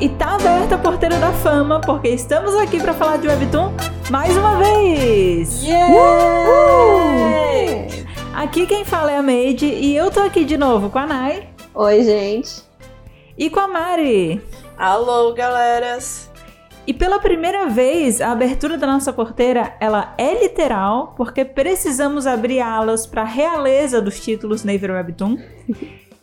e tá aberta a porteira da fama, porque estamos aqui para falar de Webtoon mais uma vez! Yeah! Aqui quem fala é a Made e eu tô aqui de novo com a Nai. Oi, gente. E com a Mari. Alô, galeras. E pela primeira vez, a abertura da nossa porteira, ela é literal, porque precisamos abrir alas para a realeza dos títulos Naver Webtoon.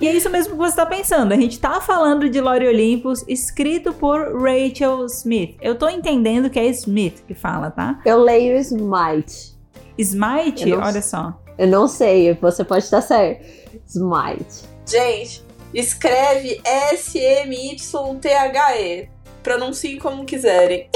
E é isso mesmo que você está pensando. A gente tá falando de Lore Olympus, escrito por Rachel Smith. Eu tô entendendo que é Smith que fala, tá? Eu leio Smite. Smite? Não Olha só. Eu não sei, você pode estar certo. Smite. Gente, escreve S-M-Y-T-H-E. Pronunciem como quiserem.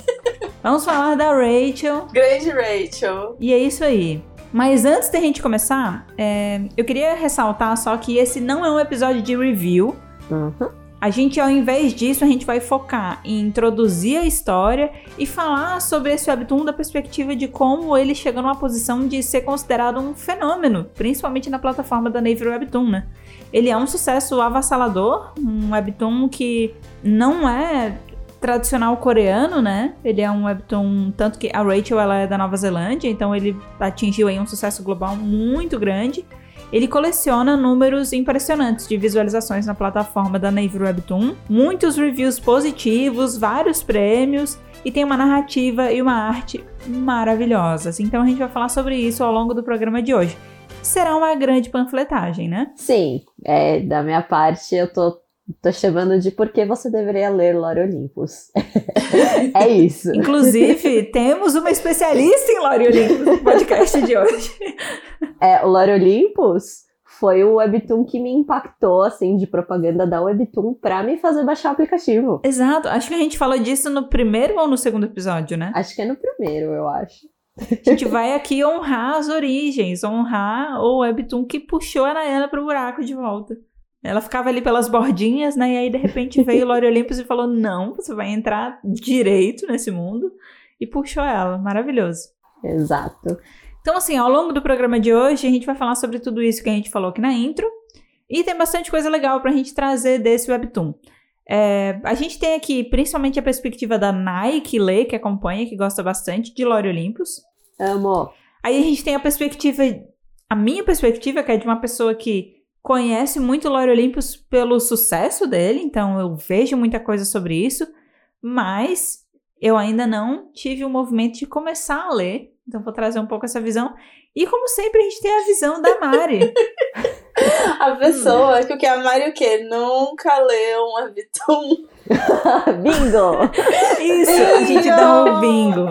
Vamos falar da Rachel. Grande Rachel. E é isso aí. Mas antes da gente começar, é, eu queria ressaltar só que esse não é um episódio de review. Uhum. A gente, ao invés disso, a gente vai focar em introduzir a história e falar sobre esse webtoon da perspectiva de como ele chegou numa posição de ser considerado um fenômeno, principalmente na plataforma da Naver Webtoon, né? Ele é um sucesso avassalador, um webtoon que não é tradicional coreano, né? Ele é um webtoon, tanto que a Rachel ela é da Nova Zelândia, então ele atingiu aí um sucesso global muito grande. Ele coleciona números impressionantes de visualizações na plataforma da Naver Webtoon, muitos reviews positivos, vários prêmios e tem uma narrativa e uma arte maravilhosas. Então a gente vai falar sobre isso ao longo do programa de hoje. Será uma grande panfletagem, né? Sim, é, da minha parte eu tô Tô chamando de por que você deveria ler Lore Olympus. é isso. Inclusive, temos uma especialista em Lore Olympus no podcast de hoje. É, o Lore Olympus foi o Webtoon que me impactou, assim, de propaganda da Webtoon pra me fazer baixar o aplicativo. Exato. Acho que a gente falou disso no primeiro ou no segundo episódio, né? Acho que é no primeiro, eu acho. A gente vai aqui honrar as origens, honrar o Webtoon que puxou a Nayana pro buraco de volta. Ela ficava ali pelas bordinhas, né? E aí, de repente, veio o Lore Olympus e falou: Não, você vai entrar direito nesse mundo. E puxou ela. Maravilhoso. Exato. Então, assim, ao longo do programa de hoje, a gente vai falar sobre tudo isso que a gente falou aqui na intro. E tem bastante coisa legal pra gente trazer desse Webtoon. É, a gente tem aqui, principalmente, a perspectiva da Nike Lê, que acompanha, que gosta bastante de Lore Olympus. Amo. Aí a gente tem a perspectiva, a minha perspectiva, que é de uma pessoa que conhece muito Lore Olympus pelo sucesso dele, então eu vejo muita coisa sobre isso, mas eu ainda não tive o movimento de começar a ler, então vou trazer um pouco essa visão. E como sempre, a gente tem a visão da Mari. a pessoa que o que a Mari o quê? Nunca leu um webtoon. bingo! Isso, a gente dá um bingo.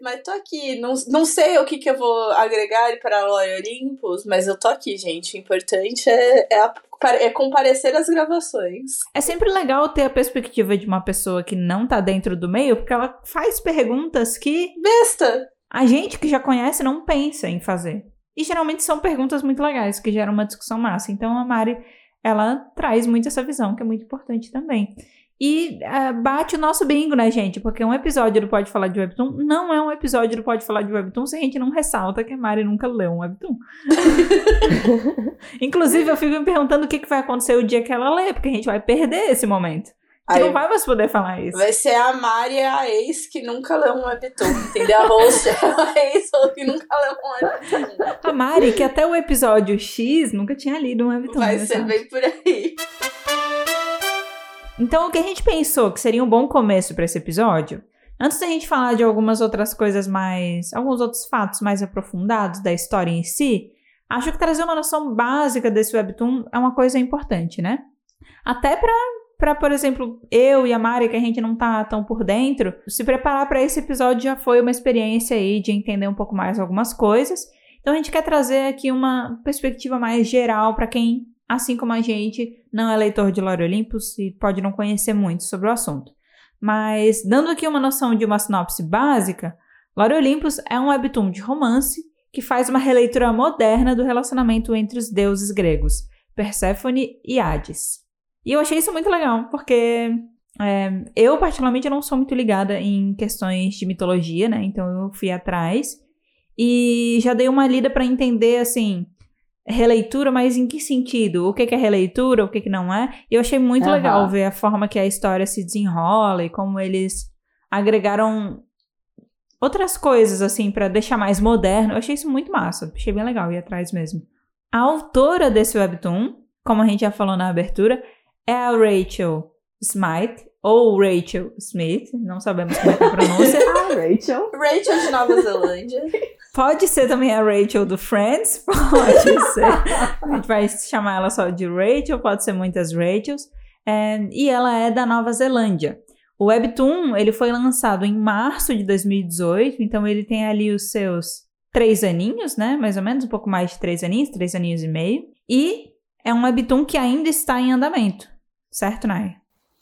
Mas tô aqui, não, não sei o que, que eu vou agregar para Lore Olympus, mas eu tô aqui, gente. O importante é, é, a, é comparecer às gravações. É sempre legal ter a perspectiva de uma pessoa que não tá dentro do meio, porque ela faz perguntas que. Besta! A gente que já conhece não pensa em fazer. E geralmente são perguntas muito legais, que geram uma discussão massa. Então a Mari, ela traz muito essa visão, que é muito importante também. E uh, bate o nosso bingo, né, gente? Porque um episódio do Pode Falar de Webtoon não é um episódio do Pode Falar de Webtoon se a gente não ressalta que a Mari nunca leu um Webtoon. Inclusive, eu fico me perguntando o que, que vai acontecer o dia que ela lê, porque a gente vai perder esse momento. Você não vai mais poder falar isso. Vai ser a Mari, a ex que nunca leu um webtoon, entendeu? A host é a ex que nunca leu um webtoon. A Mari, que até o episódio X nunca tinha lido um webtoon. Vai ser sabe? bem por aí. Então, o que a gente pensou que seria um bom começo para esse episódio, antes da gente falar de algumas outras coisas mais. alguns outros fatos mais aprofundados da história em si, acho que trazer uma noção básica desse webtoon é uma coisa importante, né? Até para para, por exemplo, eu e a Mari, que a gente não tá tão por dentro, se preparar para esse episódio já foi uma experiência aí de entender um pouco mais algumas coisas. Então a gente quer trazer aqui uma perspectiva mais geral para quem assim como a gente, não é leitor de Lore Olympus e pode não conhecer muito sobre o assunto. Mas, dando aqui uma noção de uma sinopse básica, Lore Olympus é um webtoon de romance que faz uma releitura moderna do relacionamento entre os deuses gregos, Perséfone e Hades. E eu achei isso muito legal, porque é, eu, particularmente, não sou muito ligada em questões de mitologia, né? Então eu fui atrás e já dei uma lida para entender, assim, releitura, mas em que sentido? O que que é releitura, o que que não é? E eu achei muito Aham. legal ver a forma que a história se desenrola e como eles agregaram outras coisas, assim, pra deixar mais moderno. Eu achei isso muito massa. Achei bem legal ir atrás mesmo. A autora desse webtoon, como a gente já falou na abertura, é a Rachel Smythe, ou Rachel Smith, não sabemos como é que é a pronúncia. Ah, Rachel. Rachel de Nova Zelândia. Pode ser também a Rachel do Friends, pode ser. A gente vai chamar ela só de Rachel, pode ser muitas Rachels. É, e ela é da Nova Zelândia. O Webtoon, ele foi lançado em março de 2018, então ele tem ali os seus três aninhos, né? Mais ou menos, um pouco mais de três aninhos, três aninhos e meio. E é um Webtoon que ainda está em andamento, certo, Nai?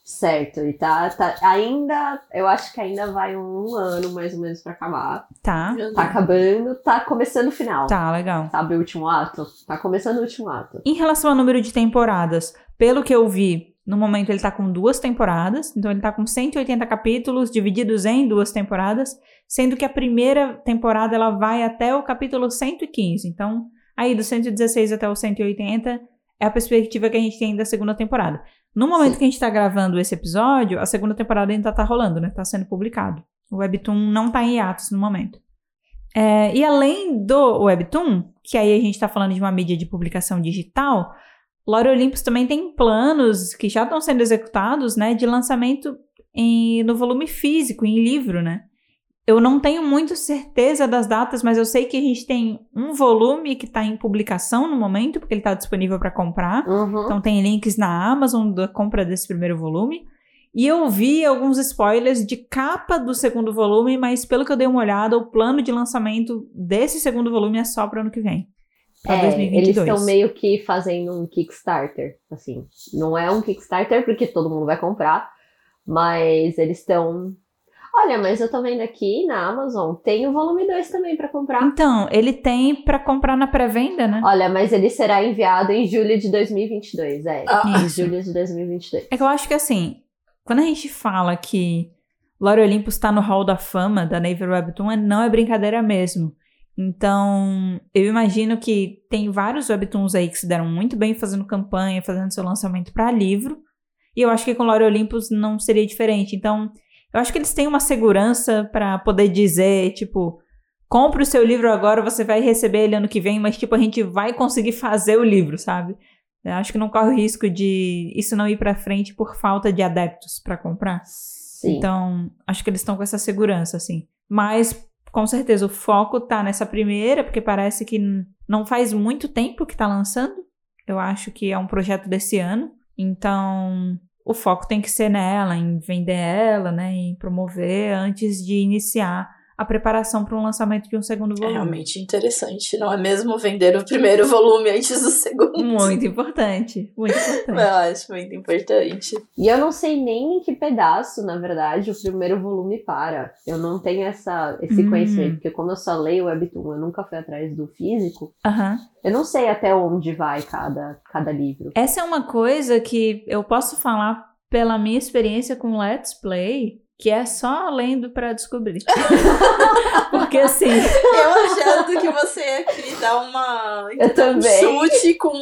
Certo, e tá, tá ainda, eu acho que ainda vai um ano mais ou menos pra acabar. Tá, Tá acabando, tá começando o final. tá, legal. Sabe o último ato? Tá começando o último ato. Em relação ao número de temporadas, pelo que eu vi, no momento ele tá com duas temporadas, então ele tá com 180 capítulos divididos em duas temporadas, sendo que a primeira temporada ela vai até o capítulo 115. Então, aí do 116 até o 180 é a perspectiva que a gente tem da segunda temporada. No momento que a gente tá gravando esse episódio, a segunda temporada ainda tá rolando, né? Tá sendo publicado. O Webtoon não tá em hiatus no momento. É, e além do Webtoon, que aí a gente tá falando de uma mídia de publicação digital, Lore Olympus também tem planos que já estão sendo executados, né, de lançamento em- no volume físico, em livro, né? Eu não tenho muito certeza das datas, mas eu sei que a gente tem um volume que está em publicação no momento, porque ele está disponível para comprar. Uhum. Então tem links na Amazon da compra desse primeiro volume. E eu vi alguns spoilers de capa do segundo volume, mas pelo que eu dei uma olhada, o plano de lançamento desse segundo volume é só para ano que vem. Pra É, eles 2022. estão meio que fazendo um Kickstarter, assim. Não é um Kickstarter porque todo mundo vai comprar, mas eles estão. Olha, mas eu tô vendo aqui na Amazon, tem o volume 2 também pra comprar. Então, ele tem para comprar na pré-venda, né? Olha, mas ele será enviado em julho de 2022, é. Ah. Em julho de 2022. É que eu acho que assim, quando a gente fala que Lore Olympus tá no hall da fama da Naver Webtoon, é- não é brincadeira mesmo. Então, eu imagino que tem vários webtoons aí que se deram muito bem fazendo campanha, fazendo seu lançamento para livro. E eu acho que com Lore Olympus não seria diferente. Então, eu acho que eles têm uma segurança para poder dizer, tipo, compre o seu livro agora, você vai receber ele ano que vem, mas tipo, a gente vai conseguir fazer o livro, sabe? Eu acho que não corre o risco de isso não ir pra frente por falta de adeptos pra comprar. Sim. Então, acho que eles estão com essa segurança, assim. Mas, com certeza, o foco tá nessa primeira, porque parece que não faz muito tempo que tá lançando. Eu acho que é um projeto desse ano. Então, o foco tem que ser nela, em vender ela, né? Em promover antes de iniciar a preparação para um lançamento de um segundo É volume. realmente interessante, não é mesmo vender o primeiro volume antes do segundo? Muito importante. Muito importante. Eu acho muito importante. E eu não sei nem em que pedaço, na verdade, o primeiro volume para. Eu não tenho essa, esse Hum. conhecimento, porque como eu só leio o Webtoon, eu nunca fui atrás do físico, Aham. eu não sei até onde vai cada, cada livro. Essa é uma coisa que eu posso falar pela minha experiência com Let's Play, que é só lendo pra descobrir. Porque assim, Eu achando que você ia aqui dar uma. Eu também. Um chute com.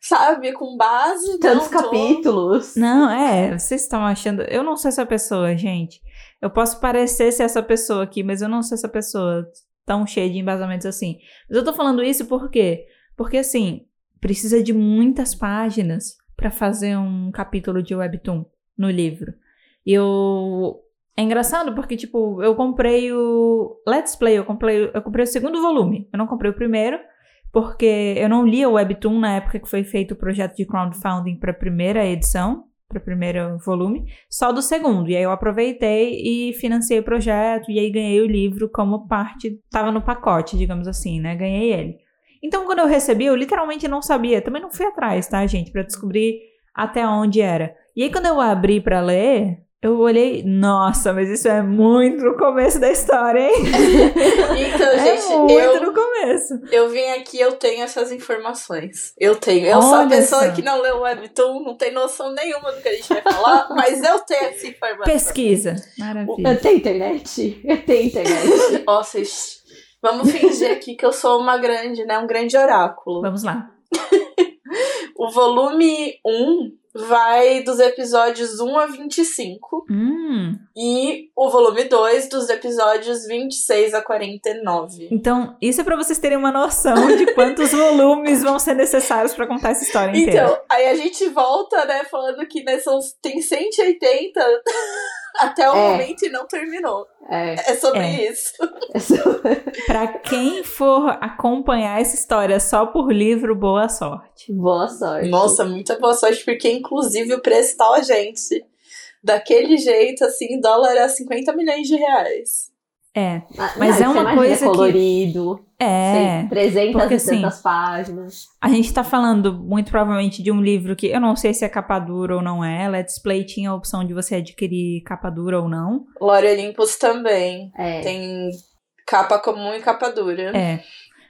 Sabe, com base. Tantos não tô. capítulos. não, é, vocês estão achando, eu não sou essa pessoa, gente. Eu posso parecer ser essa pessoa aqui, mas eu não sou essa pessoa tão cheia de embasamentos assim. Mas eu tô falando isso por quê? Porque assim, precisa de muitas páginas pra fazer um capítulo de webtoon no livro. Eu é engraçado porque tipo, eu comprei o Let's Play, eu comprei, eu comprei o segundo volume. Eu não comprei o primeiro porque eu não lia o webtoon na época que foi feito o projeto de crowdfunding para a primeira edição, para o primeiro volume, só do segundo. E aí eu aproveitei e financei o projeto e aí ganhei o livro como parte, tava no pacote, digamos assim, né? Ganhei ele. Então quando eu recebi, eu literalmente não sabia, também não fui atrás, tá, gente, para descobrir até onde era. E aí quando eu abri para ler, eu olhei, nossa, mas isso é muito no começo da história, hein? Então, é gente, muito eu, no começo. eu vim aqui, eu tenho essas informações. Eu tenho. Eu sou a Olha pessoa só. que não leu o Webtoon, não tem noção nenhuma do que a gente vai falar, mas eu tenho essa informação. Pesquisa. Maravilha. Eu tenho internet? Eu tenho internet. Ó, vocês. Vamos fingir aqui que eu sou uma grande, né? Um grande oráculo. Vamos lá. O volume 1 vai dos episódios 1 a 25. Hum, E o volume 2 dos episódios 26 a 49. então, isso é pra vocês terem uma noção de quantos volumes vão ser necessários pra contar essa história inteira. Então, aí a gente volta, né, falando que né, são, tem 180 até o É. momento e não terminou. É, É sobre É. isso. Pra quem for acompanhar essa história só por livro, boa sorte. boa sorte. Nossa, muita boa sorte, porque inclusive o preço tá, ó, gente, daquele jeito, assim, dólar a 50 milhões de reais. É, Ah, mas não, é uma coisa que- colorido, é. tem 300 porque, e assim, tantas páginas. A gente tá falando muito provavelmente de um livro que eu não sei se é capa dura ou não é. Let's Play tinha a opção de você adquirir capa dura ou não. Lore Olympus também. É, Tem capa comum e capa dura. É.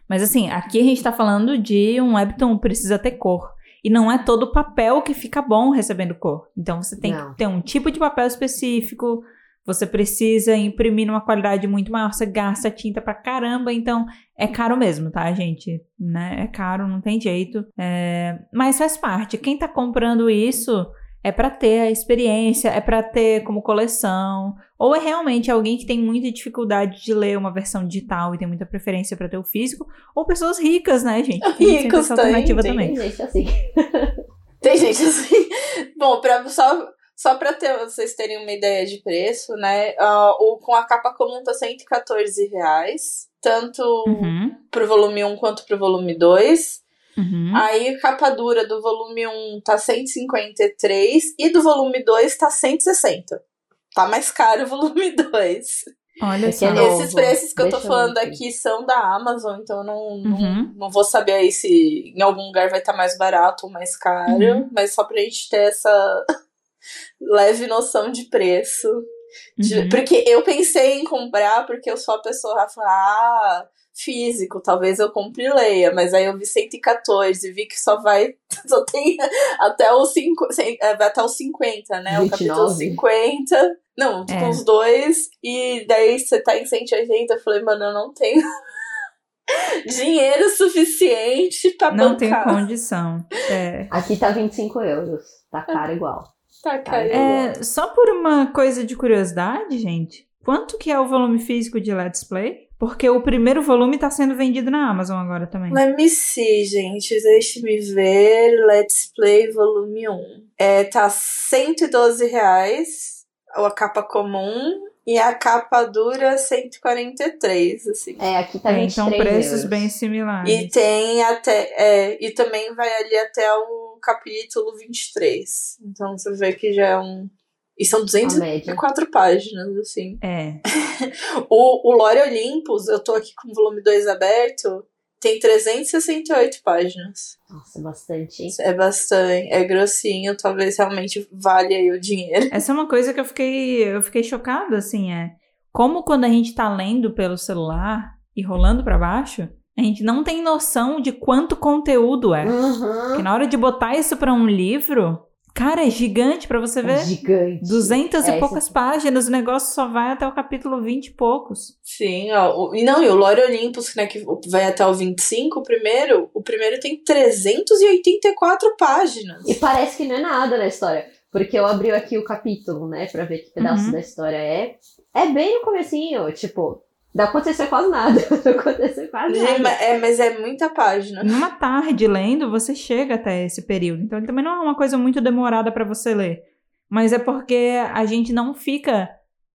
Mas assim, aqui a gente tá falando de um webtoon precisa ter cor. E não é todo papel que fica bom recebendo cor. Então você tem Não. que ter um tipo de papel específico. Você precisa imprimir numa qualidade muito maior. Você gasta tinta pra caramba. Então é caro mesmo, tá, gente? Né? É caro, não tem jeito. É, Mas faz parte. Quem tá comprando isso é pra ter a experiência, é pra ter como coleção. Ou é realmente alguém que tem muita dificuldade de ler uma versão digital e tem muita preferência pra ter o físico. Ou pessoas ricas, né, gente? Tem essa tem, alternativa tem. também. tem gente assim. Tem gente assim. Bom, pra, só, só pra ter, vocês terem uma ideia de preço, né? ah, o, com a capa comum tá 114 reais. Tanto Uhum, pro volume 1 quanto pro volume 2. uhum. Aí a capa dura do volume 1 tá 153 e do volume 2 tá 160. Tá mais caro o volume 2. Olha só. é novo. Esses preços que eu tô Deixa eu falando ver. aqui são da Amazon, então eu não, não, Uhum. não vou saber aí se em algum lugar vai estar mais barato ou mais caro, Uhum. mas só pra gente ter essa leve noção de preço. De- Uhum. Porque eu pensei em comprar, porque eu sou a pessoa que fala, ah, físico, talvez eu compre e leia, mas aí eu vi 114 e vi que só vai, só tem até os, cinco, é, até os 50, né? O capítulo 29. 50. Não, É. com os dois, e daí você tá em 180, eu falei, mano, eu não tenho dinheiro suficiente pra Não tenho bancar. condição. É. Aqui tá 25 euros. Tá caro igual. Tá, cara. É, só por uma coisa de curiosidade, gente, quanto que é o volume físico de Let's Play? Porque o primeiro volume tá sendo vendido na Amazon agora também. Let me see, gente. Deixe-me ver. Let's Play Volume 1. É, tá 112 reais a capa comum e a capa dura 143, assim. É, aqui tá É, 23 então preços euros. bem similares. E tem até. É, e também vai ali até o capítulo 23. Então você vê que já é um. E são A 204 média. páginas, assim. É. O, o Lore Olympus, eu tô aqui com o volume 2 aberto, tem 368 páginas. Nossa, bastante, hein? É bastante, é grossinho, talvez realmente valha aí o dinheiro. Essa é uma coisa que eu fiquei, eu fiquei chocada, assim, é como quando a gente tá lendo pelo celular e rolando pra baixo, a gente não tem noção de quanto conteúdo é. Uhum. Porque na hora de botar isso pra um livro, cara, é gigante pra você É ver. gigante. 200 É, e poucas páginas, o negócio só vai até o capítulo 20 e poucos. Sim, ó. o- E não, e o Lore Olympus, né, que vai até o 25, o primeiro, o primeiro tem 384 páginas. E parece que não é nada na história. Porque eu abri aqui o capítulo, né? Pra ver que pedaço Uhum. da história é. É bem no comecinho, tipo, não aconteceu quase nada. Não aconteceu quase Gente, nada. mas é, mas é muita página. Numa tarde lendo, você chega até esse período. Então, ele também não é uma coisa muito demorada pra você ler. Mas é porque a gente não fica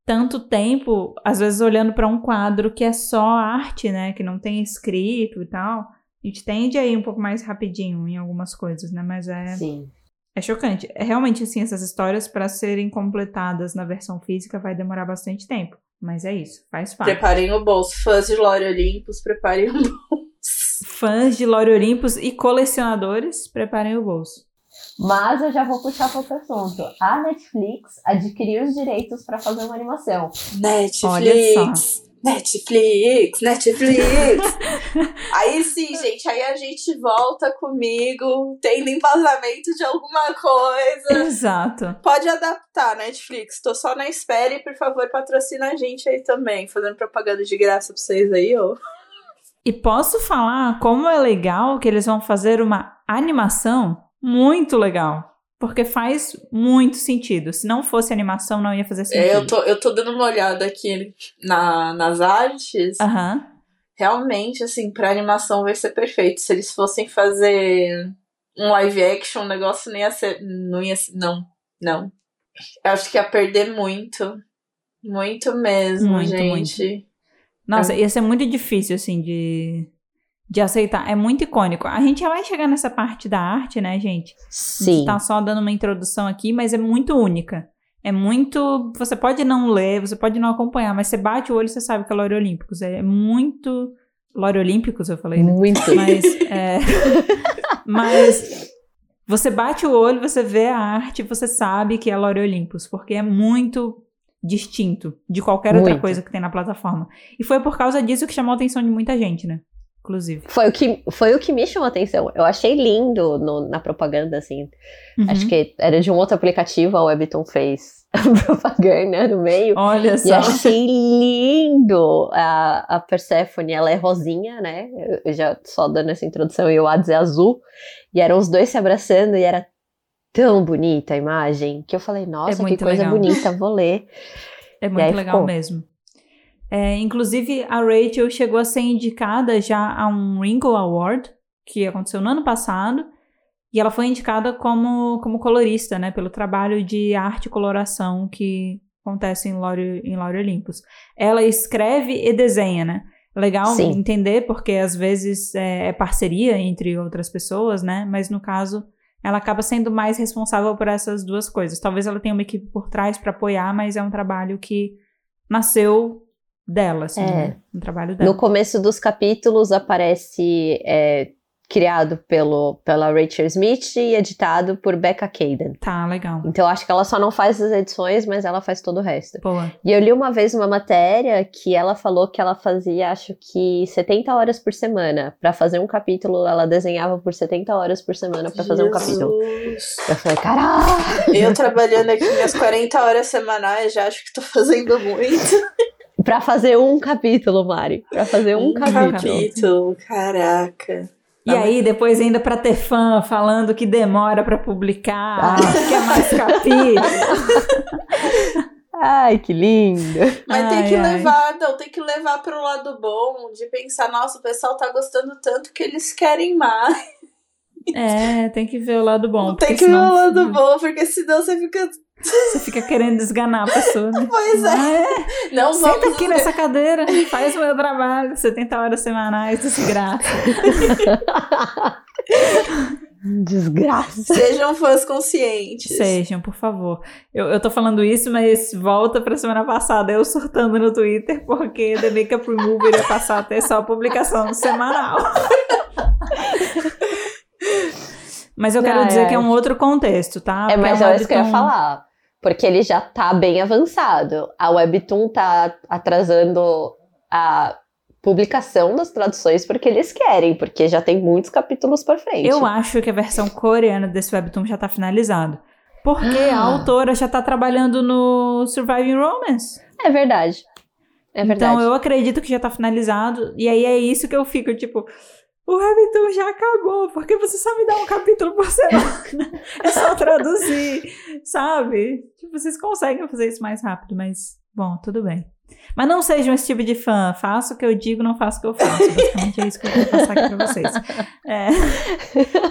tanto tempo, às vezes, olhando pra um quadro que é só arte, né? Que não tem escrito e tal. A gente tende a ir um pouco mais rapidinho em algumas coisas, né? Mas é, Sim. é chocante. É realmente assim, essas histórias pra serem completadas na versão física vai demorar bastante tempo. Mas é isso, faz parte. Preparem o bolso. Fãs de Lore Olympus, preparem o bolso. Fãs de Lore Olympus e colecionadores, preparem o bolso. Mas eu já vou puxar para outro assunto. A Netflix adquiriu os direitos para fazer uma animação. Olha Netflix. Netflix, Netflix. aí sim, gente, aí a gente volta comigo, tendo embasamento de alguma coisa. Exato. Pode adaptar, Netflix. Tô só na espera e, por favor, patrocina a gente aí também. Fazendo propaganda de graça pra vocês aí, ó. E posso falar como é legal que eles vão fazer uma animação muito legal. Porque faz muito sentido. Se não fosse animação, não ia fazer sentido. É, eu, tô, eu tô dando uma olhada aqui na, nas artes. Aham. Realmente, assim, pra animação vai ser perfeito. Se eles fossem fazer um live action, o negócio não ia ser. Não ia ser. Não, não. Eu acho que ia perder muito. Muito mesmo, Muito, gente. Nossa, ia ser muito difícil, assim, de, de aceitar. É muito icônico. A gente já vai chegar nessa parte da arte, né, gente? A Sim. gente tá só dando uma introdução aqui, mas é muito única. É muito. Você pode não ler, você pode não acompanhar, mas você bate o olho e você sabe que é Lore Olímpicos. É muito. Lore Olímpicos, eu falei, né? Muito. Mas. É... mas. Você bate o olho, você vê a arte, você sabe que é Lore Olympus, porque é muito distinto de qualquer outra Muito. coisa que tem na plataforma. E foi por causa disso que chamou a atenção de muita gente, né? Inclusive. Foi o que, foi o que me chamou a atenção. Eu achei lindo no- na propaganda, assim. Uhum. Acho que era de um outro aplicativo, a Webtoon fez a propaganda no meio. Olha E só. achei lindo a, a Persephone, ela é rosinha, né? Eu, já só dando essa introdução, e o Hades é azul. E eram os dois se abraçando e era tão bonita a imagem que eu falei, nossa, que muito coisa legal. bonita, vou ler. É E muito aí legal mesmo. É, inclusive, a Rachel chegou a ser indicada já a um Wrinkle Award, que aconteceu no ano passado. E ela foi indicada como, como colorista, né? Pelo trabalho de arte e coloração que acontece em Lore, em Lore Olympus. Ela escreve e desenha, né? Legal Sim. entender, porque às vezes é, é parceria entre outras pessoas, né? Mas no caso, ela acaba sendo mais responsável por essas duas coisas. Talvez ela tenha uma equipe por trás para apoiar, mas é um trabalho que nasceu dela, assim, É. né? Um trabalho dela. No começo dos capítulos aparece é, criado pelo, pela Rachel Smith e editado por Becca Caden. Tá, legal. Então acho que ela só não faz as edições, mas ela faz todo o resto. Boa. E eu li uma vez uma matéria que ela falou que ela fazia, acho que 70 horas por semana. Pra fazer um capítulo, ela desenhava por 70 horas por semana pra fazer um capítulo. Jesus. Eu falei, caralho! Eu trabalhando aqui minhas 40 horas semanais, já acho que tô fazendo muito. Pra fazer um capítulo, Mari. Pra fazer um, capítulo. capítulo, caraca. E aí, depois ainda pra ter fã falando que demora pra publicar, Ah. que é mais capítulo. Ai, que lindo! Mas tem Ai, que ai. levar, não, tem que levar pro lado bom, de pensar, nossa, o pessoal tá gostando tanto que eles querem mais. É, tem que ver o lado bom. tem que ver senão o lado bom, porque senão você fica. Você fica querendo desganar a pessoa, né? Pois é. Ah, é? Não Senta vamos. aqui nessa cadeira, faz o meu trabalho, 70 horas semanais, desgraça. Desgraça. Sejam fãs conscientes. Sejam, por favor. Eu, eu tô falando isso, mas volta pra semana passada, eu surtando no Twitter, porque The Makeup Remover ia passar a ter só publicação semanal. mas eu quero dizer que é um outro contexto, tá? É, mas é isso que eu ia falar. Porque ele já tá bem avançado. A Webtoon tá atrasando a publicação das traduções porque eles querem, porque já tem muitos capítulos por frente. Eu acho que a versão coreana desse webtoon já tá finalizado. Porque a Ah. autora já tá trabalhando no Surviving Romance. É verdade. É verdade. Então eu acredito que já tá finalizado. E aí é isso que eu fico, tipo, o webtoon já acabou. Porque você só me dá um capítulo por semana. é só traduzir, sabe? Tipo, vocês conseguem fazer isso mais rápido, mas bom, tudo bem. Mas não sejam esse tipo de fã. Faça o que eu digo, não faça o que eu faço. Basicamente é isso que eu vou passar aqui pra vocês. É.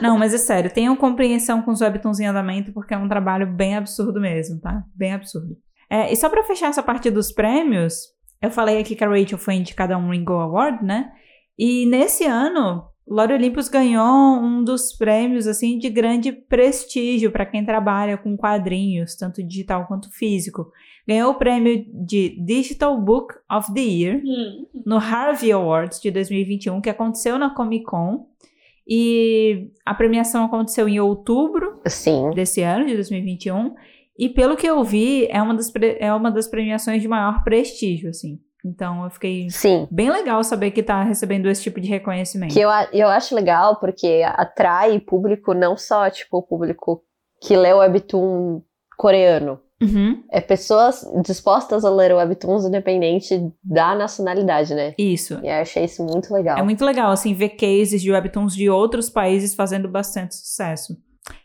Não, mas é sério, tenham compreensão com os webtoons em andamento, porque é um trabalho bem absurdo mesmo, tá? Bem absurdo. É, e só pra fechar essa parte dos prêmios, eu falei aqui que a Rachel foi indicada a um Ringo Award, né? E nesse ano, Lore Olympus ganhou um dos prêmios, assim, de grande prestígio para quem trabalha com quadrinhos, tanto digital quanto físico. Ganhou o prêmio de Digital Book of the Year Hum. no Harvey Awards de 2021, que aconteceu na Comic Con. E a premiação aconteceu em outubro Sim. desse ano, de 2021. E pelo que eu vi, é uma das, é uma das premiações de maior prestígio, assim. Então eu fiquei Sim. bem legal saber que tá recebendo esse tipo de reconhecimento. Que eu, eu acho legal porque atrai público, não só, tipo, o público que lê o Webtoon coreano, Uhum. É pessoas dispostas a ler webtoons independente da nacionalidade, né? Isso. E eu achei isso muito legal. É muito legal, assim, ver cases de webtoons de outros países fazendo bastante sucesso.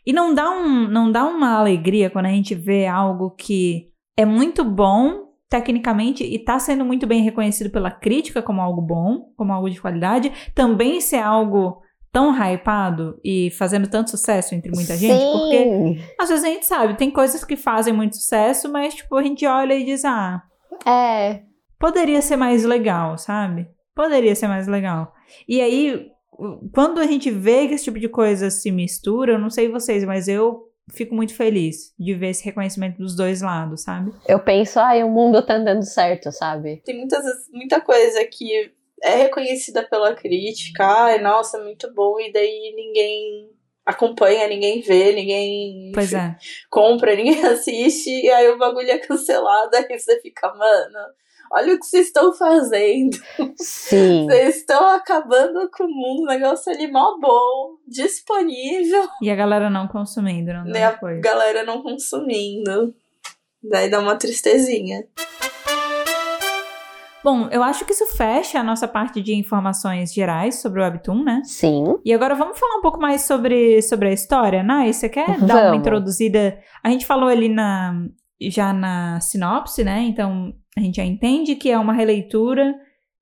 E não dá, um, não dá uma alegria quando a gente vê algo que é muito bom tecnicamente e tá sendo muito bem reconhecido pela crítica como algo bom, como algo de qualidade, também ser algo tão hypado e fazendo tanto sucesso entre muita gente, Sim. porque às vezes a gente sabe, tem coisas que fazem muito sucesso, mas tipo, a gente olha e diz, ah, É, poderia ser mais legal, sabe? Poderia ser mais legal. E aí, quando a gente vê que esse tipo de coisa se mistura, eu não sei vocês, mas eu fico muito feliz de ver esse reconhecimento dos dois lados, sabe? eu penso, ai, o mundo tá andando certo, sabe? Tem muitas, muita coisa que é reconhecida pela crítica. Ai, nossa, muito bom. E daí ninguém acompanha, ninguém vê, ninguém Pois enfim, é. compra, ninguém assiste. E aí o bagulho é cancelado. Aí você fica, mano, olha o que vocês estão fazendo. Sim. Vocês estão acabando com o mundo. O negócio ali mó bom, disponível. E a galera não consumindo, não E dá a galera não consumindo. Daí dá uma tristezinha. Bom, eu acho que isso fecha a nossa parte de informações gerais sobre o Webtoon, né? Sim. E agora vamos falar um pouco mais sobre, sobre a história, Nai? Você quer dar uma Vamos. introduzida? A gente falou ali na, já na sinopse, né? Então a gente já entende que é uma releitura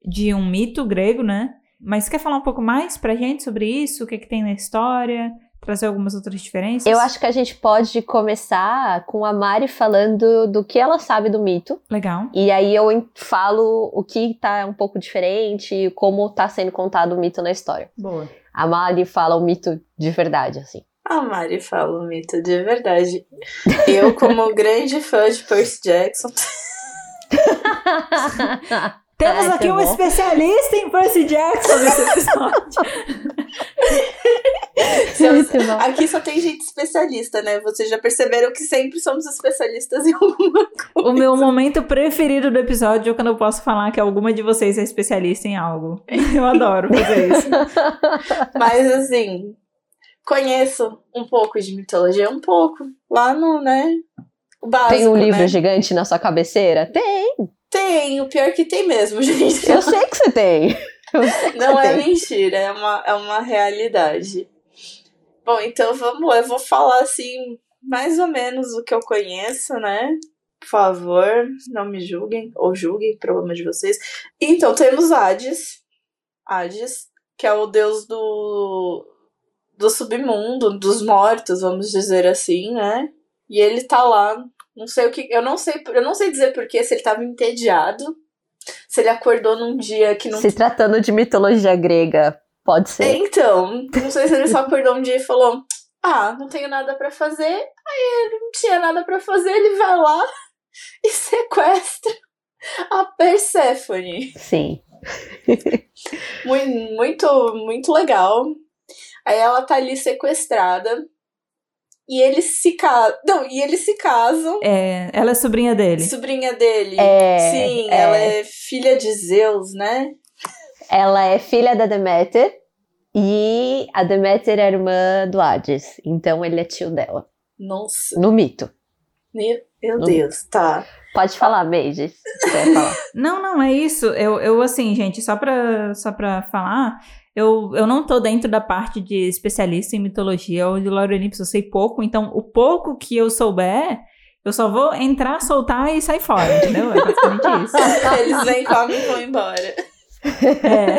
de um mito grego, né? Mas quer falar um pouco mais pra gente sobre isso? O que, que tem na história? Trazer algumas outras diferenças? Eu acho que a gente pode começar com a Mari falando do que ela sabe do mito. Legal. E aí eu falo o que tá um pouco diferente e como tá sendo contado o mito na história. Boa. A Mari fala o mito de verdade, assim. A Mari fala o mito de verdade. Eu, como grande fã de Percy Jackson, Temos Ai, aqui que um bom. especialista em Percy Jackson nesse episódio. Bom. aqui só tem gente especialista, né? Vocês já perceberam que sempre somos especialistas em alguma coisa. o meu momento preferido do episódio é quando eu posso falar que alguma de vocês é especialista em algo. Eu adoro fazer isso. Mas assim, conheço um pouco de mitologia, um pouco. Lá no, né? O básico, Tem um livro né? gigante na sua cabeceira? Tem. Tem, o pior que tem mesmo, gente. Eu sei que você tem. Que Não você é tem. mentira, é uma, é uma realidade. Bom, então vamos lá, eu vou falar assim, mais ou menos o que eu conheço, né? Por favor, não me julguem, ou julguem, problema de vocês. Então, temos Hades. Hades, que é o deus do, do submundo, dos mortos, vamos dizer assim, né? E ele tá lá, não sei o que, eu não sei, eu não sei dizer porquê, se ele tava entediado, se ele acordou num dia que não Se tratando de mitologia grega, pode ser. então, não sei se ele só acordou um dia e falou: Ah, não tenho nada pra fazer. Aí ele não tinha nada pra fazer, ele vai lá e sequestra a Persephone. Sim. Muito, muito, muito legal. Aí ela tá ali sequestrada. E eles se casam. Não, e eles se casam. É, ela é sobrinha dele. Sobrinha dele. É, Sim, é. ela é filha de Zeus, né? Ela é filha da Deméter e a Deméter é irmã do Hades. Então ele é tio dela. Nossa, No mito. meu, meu No Deus, tá. Pode falar, Meiji. falar? Não, não, é isso. Eu, eu assim, gente, só pra, só pra falar, eu, eu não tô dentro da parte de especialista em mitologia ou de lore Olympus, eu sei pouco, então o pouco que eu souber, eu só vou entrar, soltar e sair fora, entendeu? É basicamente isso. Eles vêm, comem e vão embora. É.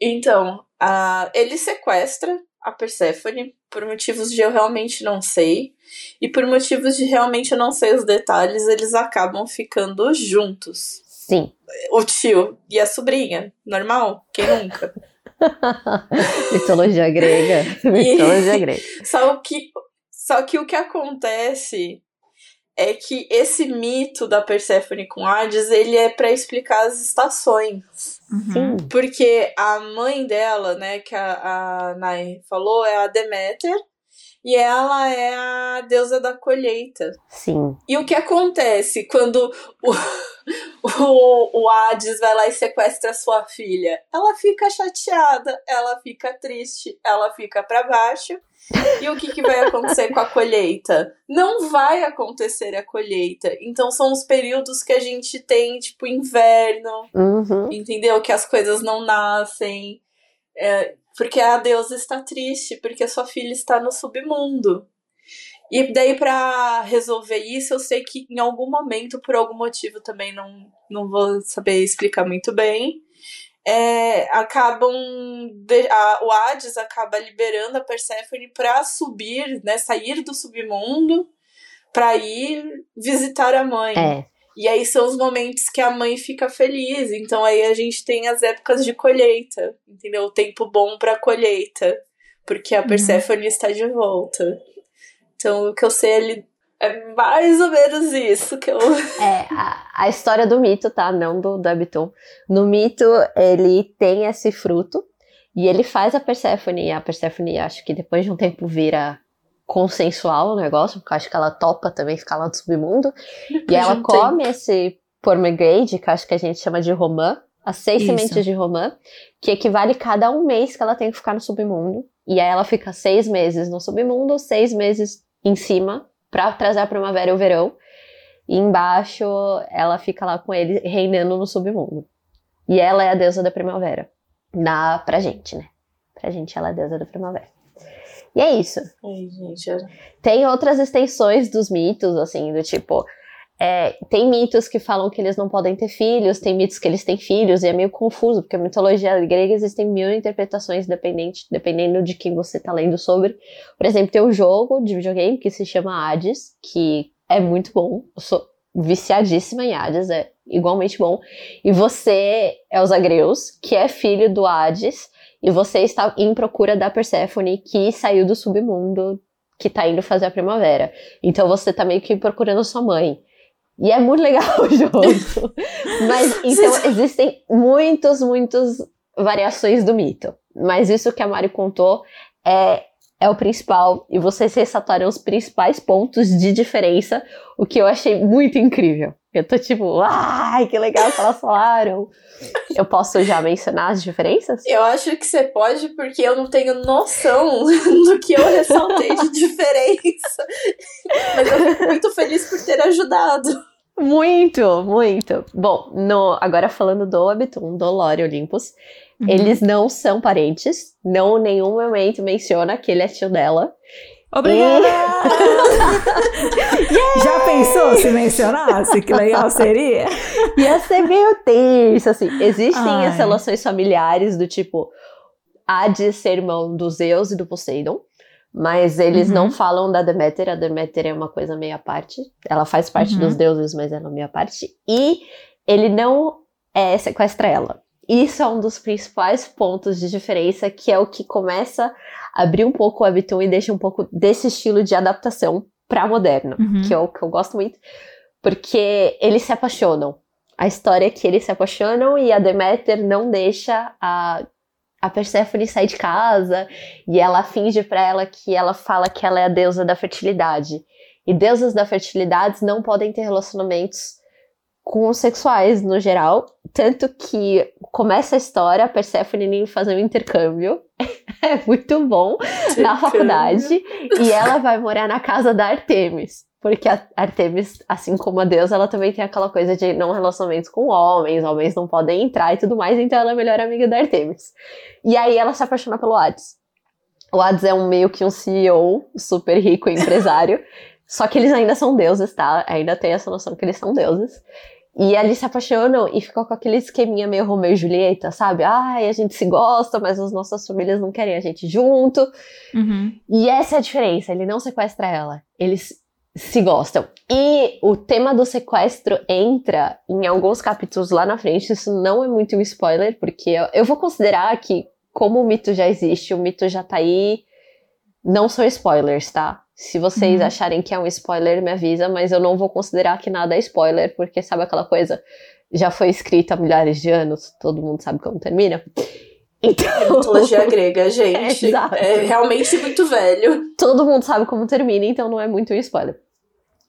Então, a, ele sequestra a Persephone por motivos de eu realmente não sei. E por motivos de realmente eu não sei os detalhes, eles acabam ficando juntos. Sim. O tio e a sobrinha. Normal? Quem nunca? Mitologia grega. Mitologia grega. Só que, só que o que acontece é que esse mito da Persephone com Hades, ele é para explicar as estações. Uhum. Porque a mãe dela, né, que a, a Nai falou, é a Deméter. E ela é a deusa da colheita. Sim. E o que acontece quando o, o, o Hades vai lá e sequestra sua filha? Ela fica chateada, ela fica triste, ela fica pra baixo. E o que, que vai acontecer com a colheita? Não vai acontecer a colheita. Então são os períodos que a gente tem, tipo, inverno, Uhum. entendeu? Que as coisas não nascem. É, porque a deusa está triste, porque a sua filha está no submundo. E daí, pra resolver isso, eu sei que em algum momento, por algum motivo também não, não vou saber explicar muito bem, é, acabam. a- o Hades acaba liberando a Perséfone pra subir, né? Sair do submundo pra ir visitar a mãe. É. E aí são os momentos que a mãe fica feliz. Então aí a gente tem as épocas de colheita, entendeu? O tempo bom pra colheita, porque a Uhum. Perséfone está de volta. Então o que eu sei ali é mais ou menos isso que eu É, a, a história do mito, tá? Não do, do Abiton. No mito, ele tem esse fruto e ele faz a Perséfone. E a Perséfone, acho que depois de um tempo vira consensual o negócio, porque eu acho que ela topa também ficar lá no submundo. E ela come esse pomegranate, que eu acho que a gente chama de romã, as seis Isso. sementes de romã, que equivale cada um mês que ela tem que ficar no submundo. E aí ela fica seis meses no submundo, seis meses em cima, pra trazer a primavera e o verão. E embaixo ela fica lá com ele reinando no submundo. E ela é a deusa da primavera. Na, pra gente, né? Pra gente ela é a deusa da primavera. E é isso. Ai, gente, era- Tem outras extensões dos mitos, assim, do tipo. é, tem mitos que falam que eles não podem ter filhos, tem mitos que eles têm filhos, e é meio confuso, porque a mitologia grega existem mil interpretações dependente, dependendo de quem você tá lendo sobre. Por exemplo, tem um jogo de videogame que se chama Hades, que é muito bom. Eu sou viciadíssima em Hades, é igualmente bom. E você é os Agreus, que é filho do Hades, e você está em procura da Perséfone, que saiu do submundo, que tá indo fazer a primavera. Então você tá meio que procurando sua mãe. E é muito legal o jogo. Mas então existem muitas, muitas variações do mito. Mas isso que a Mari contou é, é o principal. E vocês ressaltaram os principais pontos de diferença, o que eu achei muito incrível. Eu tô tipo, ai, que legal que elas falaram. Eu posso já mencionar as diferenças? Eu acho que você pode, porque eu não tenho noção do que eu ressaltei de diferença. Mas eu fico muito feliz por ter ajudado. Muito, muito. Bom, no, agora falando do Abitum, do Lore Olympus, Uhum. eles não são parentes, não em nenhum momento menciona que ele é tio dela. Obrigada! Já pensou se mencionasse? Que legal seria? Ia ser meio tenso, assim. Existem Ai. as relações familiares do tipo Hades ser irmão do Zeus e do Poseidon, mas eles Uhum. não falam da Deméter. A Deméter é uma coisa meio à parte. Ela faz parte Uhum. dos deuses, mas ela é meio à parte. E ele não é, sequestra ela. Isso é um dos principais pontos de diferença, que é o que começa a abrir um pouco o Webtoon e deixa um pouco desse estilo de adaptação pra moderno Uhum. que é o que eu gosto muito, porque eles se apaixonam. A história é que eles se apaixonam e a Deméter não deixa a, a Perséfone sair de casa e ela finge pra ela que ela fala que ela é a deusa da fertilidade. E deusas da fertilidade não podem ter relacionamentos com os sexuais no geral, tanto que começa a história a Perséfone indo fazer um intercâmbio. é muito bom na faculdade e ela vai morar na casa da Artemis. Porque a Artemis, assim como a deusa, ela também tem aquela coisa de não relacionamentos com homens, homens não podem entrar e tudo mais, então ela é a melhor amiga da Artemis. E aí ela se apaixona pelo Hades. O Hades é um meio que um CEO super rico empresário, só que eles ainda são deuses, tá? Ainda tem essa noção que eles são deuses. E eles se apaixonam e ficam com aquele esqueminha meio Romeu e Julieta, sabe? Ai, a gente se gosta, mas as nossas famílias não querem a gente junto. Uhum. E essa é a diferença, ele não sequestra ela, eles se gostam. E o tema do sequestro entra em alguns capítulos lá na frente, isso não é muito um spoiler, porque eu, eu vou considerar que, como o mito já existe, o mito já tá aí, não são spoilers, tá? Se vocês Uhum. acharem que é um spoiler, me avisa, mas eu não vou considerar que nada é spoiler, porque sabe aquela coisa, já foi escrita há milhares de anos, todo mundo sabe como termina. Então, Mitologia grega, gente. Exato. É realmente muito velho. todo mundo sabe como termina, então não é muito um spoiler.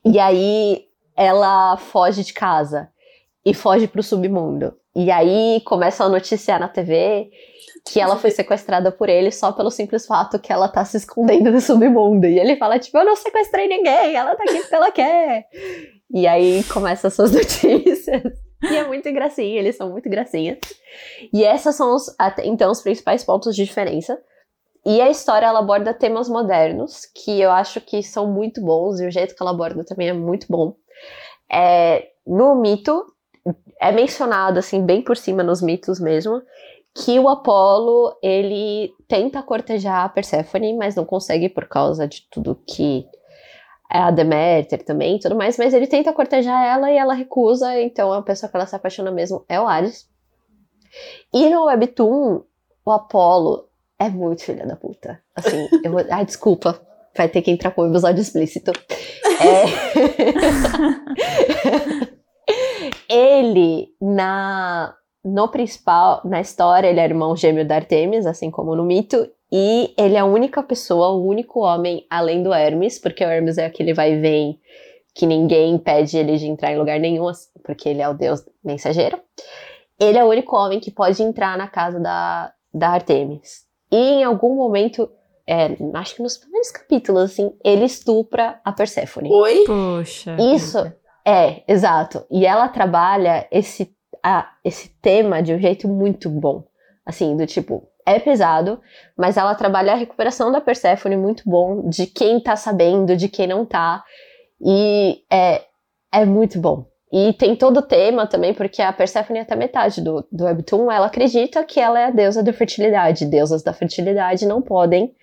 E aí ela foge de casa e foge pro submundo. E aí começa a noticiar na TV que ela foi sequestrada por ele só pelo simples fato que ela tá se escondendo no submundo. E ele fala, tipo, eu não sequestrei ninguém, ela tá aqui porque ela quer. E aí começam as suas notícias. E é muito gracinha, eles são muito gracinhas. E essas são, os, então, os principais pontos de diferença. E a história, ela aborda temas modernos, que eu acho que são muito bons, e o jeito que ela aborda também é muito bom. É, no mito, é mencionado, assim, bem por cima nos mitos mesmo, que o Apolo, ele tenta cortejar a Perséfone, mas não consegue por causa de tudo que é a Deméter também e tudo mais, mas ele tenta cortejar ela e ela recusa, então a pessoa que ela se apaixona mesmo é o Ares. E no Webtoon, o Apolo é muito filha da puta. Assim, eu vou... Ah, desculpa, vai ter que entrar com o episódio explícito. É... ele, na no principal, na história, ele é irmão gêmeo da Artemis, assim como no mito, e ele é a única pessoa, o único homem além do Hermes, porque o Hermes é aquele vai e vem que ninguém impede ele de entrar em lugar nenhum, porque ele é o deus mensageiro. Ele é o único homem que pode entrar na casa da, da Artemis. E em algum momento, é, acho que nos primeiros capítulos, assim, ele estupra a Perséfone. Oi? Poxa. Isso, é, exato. E ela trabalha esse, a, esse tema de um jeito muito bom. Assim, do tipo, é pesado, mas ela trabalha a recuperação da Persephone muito bom, de quem tá sabendo, de quem não tá. E é, é muito bom. E tem todo o tema também, porque a Persephone, até metade do, do Webtoon, ela acredita que ela é a deusa da fertilidade. Deusas da fertilidade não podem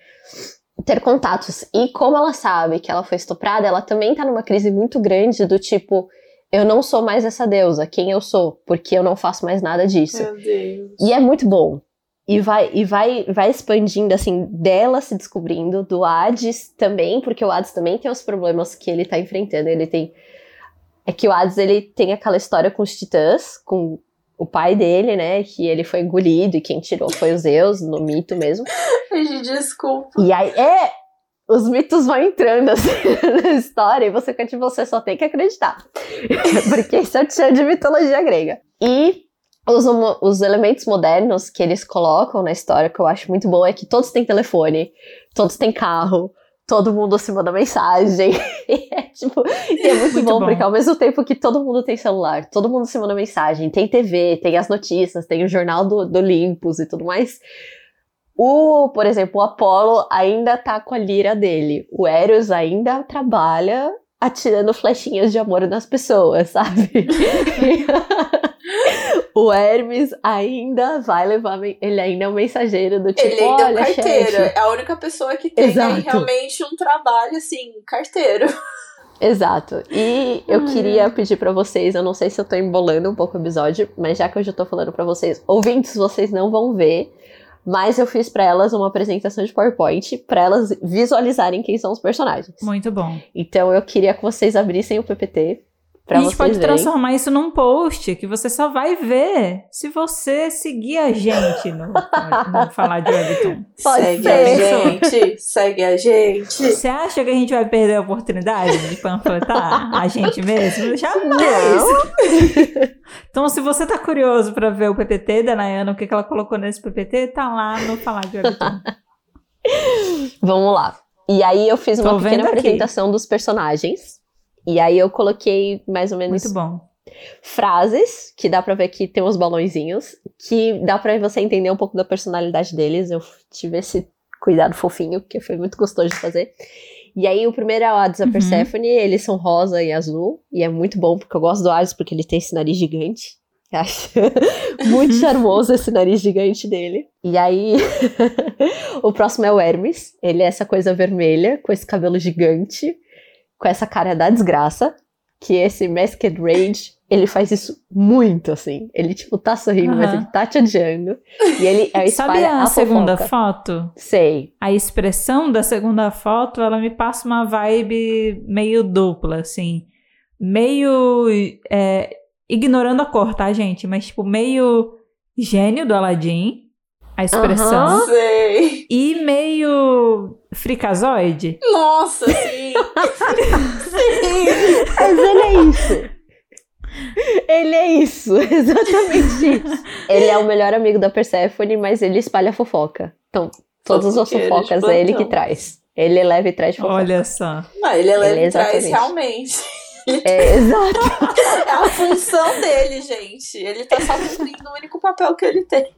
ter contatos. E como ela sabe que ela foi estuprada, ela também tá numa crise muito grande do tipo, eu não sou mais essa deusa, quem eu sou, porque eu não faço mais nada disso. Meu Deus. E é muito bom. E vai e vai vai expandindo assim dela se descobrindo do Hades também porque o Hades também tem os problemas que ele tá enfrentando. Ele tem é que o Hades ele tem aquela história com os titãs com o pai dele né que ele foi engolido e quem tirou foi os Zeus no mito mesmo. Desculpa. E aí é os mitos vão entrando assim na história e você você só tem que acreditar porque isso é o tchan de mitologia grega e os, os elementos modernos que eles colocam na história, que eu acho muito bom, é que todos têm telefone, todos têm carro, todo mundo se manda mensagem. é, tipo, é muito, muito bom, bom, porque ao mesmo tempo que todo mundo tem celular, todo mundo se manda mensagem, tem TV, tem as notícias, tem o jornal do, do Olympus e tudo mais. O, por exemplo, o Apollo ainda tá com a lira dele. O Eros ainda trabalha atirando flechinhas de amor nas pessoas, sabe? o Hermes ainda vai levar. Ele ainda é um mensageiro do tipo. Ele ainda é um carteiro. chefe. É a única pessoa que tem aí realmente um trabalho, assim, carteiro. Exato. E eu queria pedir para vocês, eu não sei se eu tô embolando um pouco o episódio, mas já que eu já tô falando para vocês, ouvintes, vocês não vão ver, mas eu fiz para elas uma apresentação de PowerPoint para elas visualizarem quem são os personagens. Muito bom. Então eu queria que vocês abrissem o PPT Pra a gente pode verem. transformar isso num post que você só vai ver se você seguir a gente no, no Falar de Webtoon. Pode segue ser. a gente, segue a gente. Você acha que a gente vai perder a oportunidade de panfletar a gente mesmo? Jamais! Não. Então, se você tá curioso pra ver o PPT da Nayana, o que, que ela colocou nesse PPT, tá lá no Falar de Webtoon. Vamos lá. E aí eu fiz uma Tô pequena vendo aqui. apresentação dos personagens. E aí eu coloquei mais ou menos Muito bom. frases, que dá pra ver que tem uns balãozinhos, que dá pra você entender um pouco da personalidade deles. Eu tive esse cuidado fofinho, que foi muito gostoso de fazer. E aí o primeiro é o Hades a Uhum. Persephone, eles são rosa e azul, e é muito bom, porque eu gosto do Hades porque ele tem esse nariz gigante. Acho muito charmoso esse nariz gigante dele. E aí, o próximo é o Hermes. Ele é essa coisa vermelha, com esse cabelo gigante, com essa cara da desgraça. Que esse Masked Rage, ele faz isso muito, assim. Ele, tipo, tá sorrindo, mas Aham. ele tá te odiando. E ele é Sabe a, a segunda foto? Sei. A expressão da segunda foto, ela me passa uma vibe meio dupla, assim. Meio. é, ignorando a cor, tá, gente? Mas, tipo, meio gênio do Aladdin, a expressão. Aham. Sei. E meio fricazoide. Nossa, sim. sim. Mas ele é isso. Ele é isso, exatamente isso. Ele é o melhor amigo da Persephone, mas ele espalha fofoca. Então, todas as fofocas é ele que traz. Ele leva e traz fofoca. Olha só. Não, ele é leve Ele é e traz realmente. É, exato. É a função dele, gente. Ele tá só cumprindo o único papel que ele tem.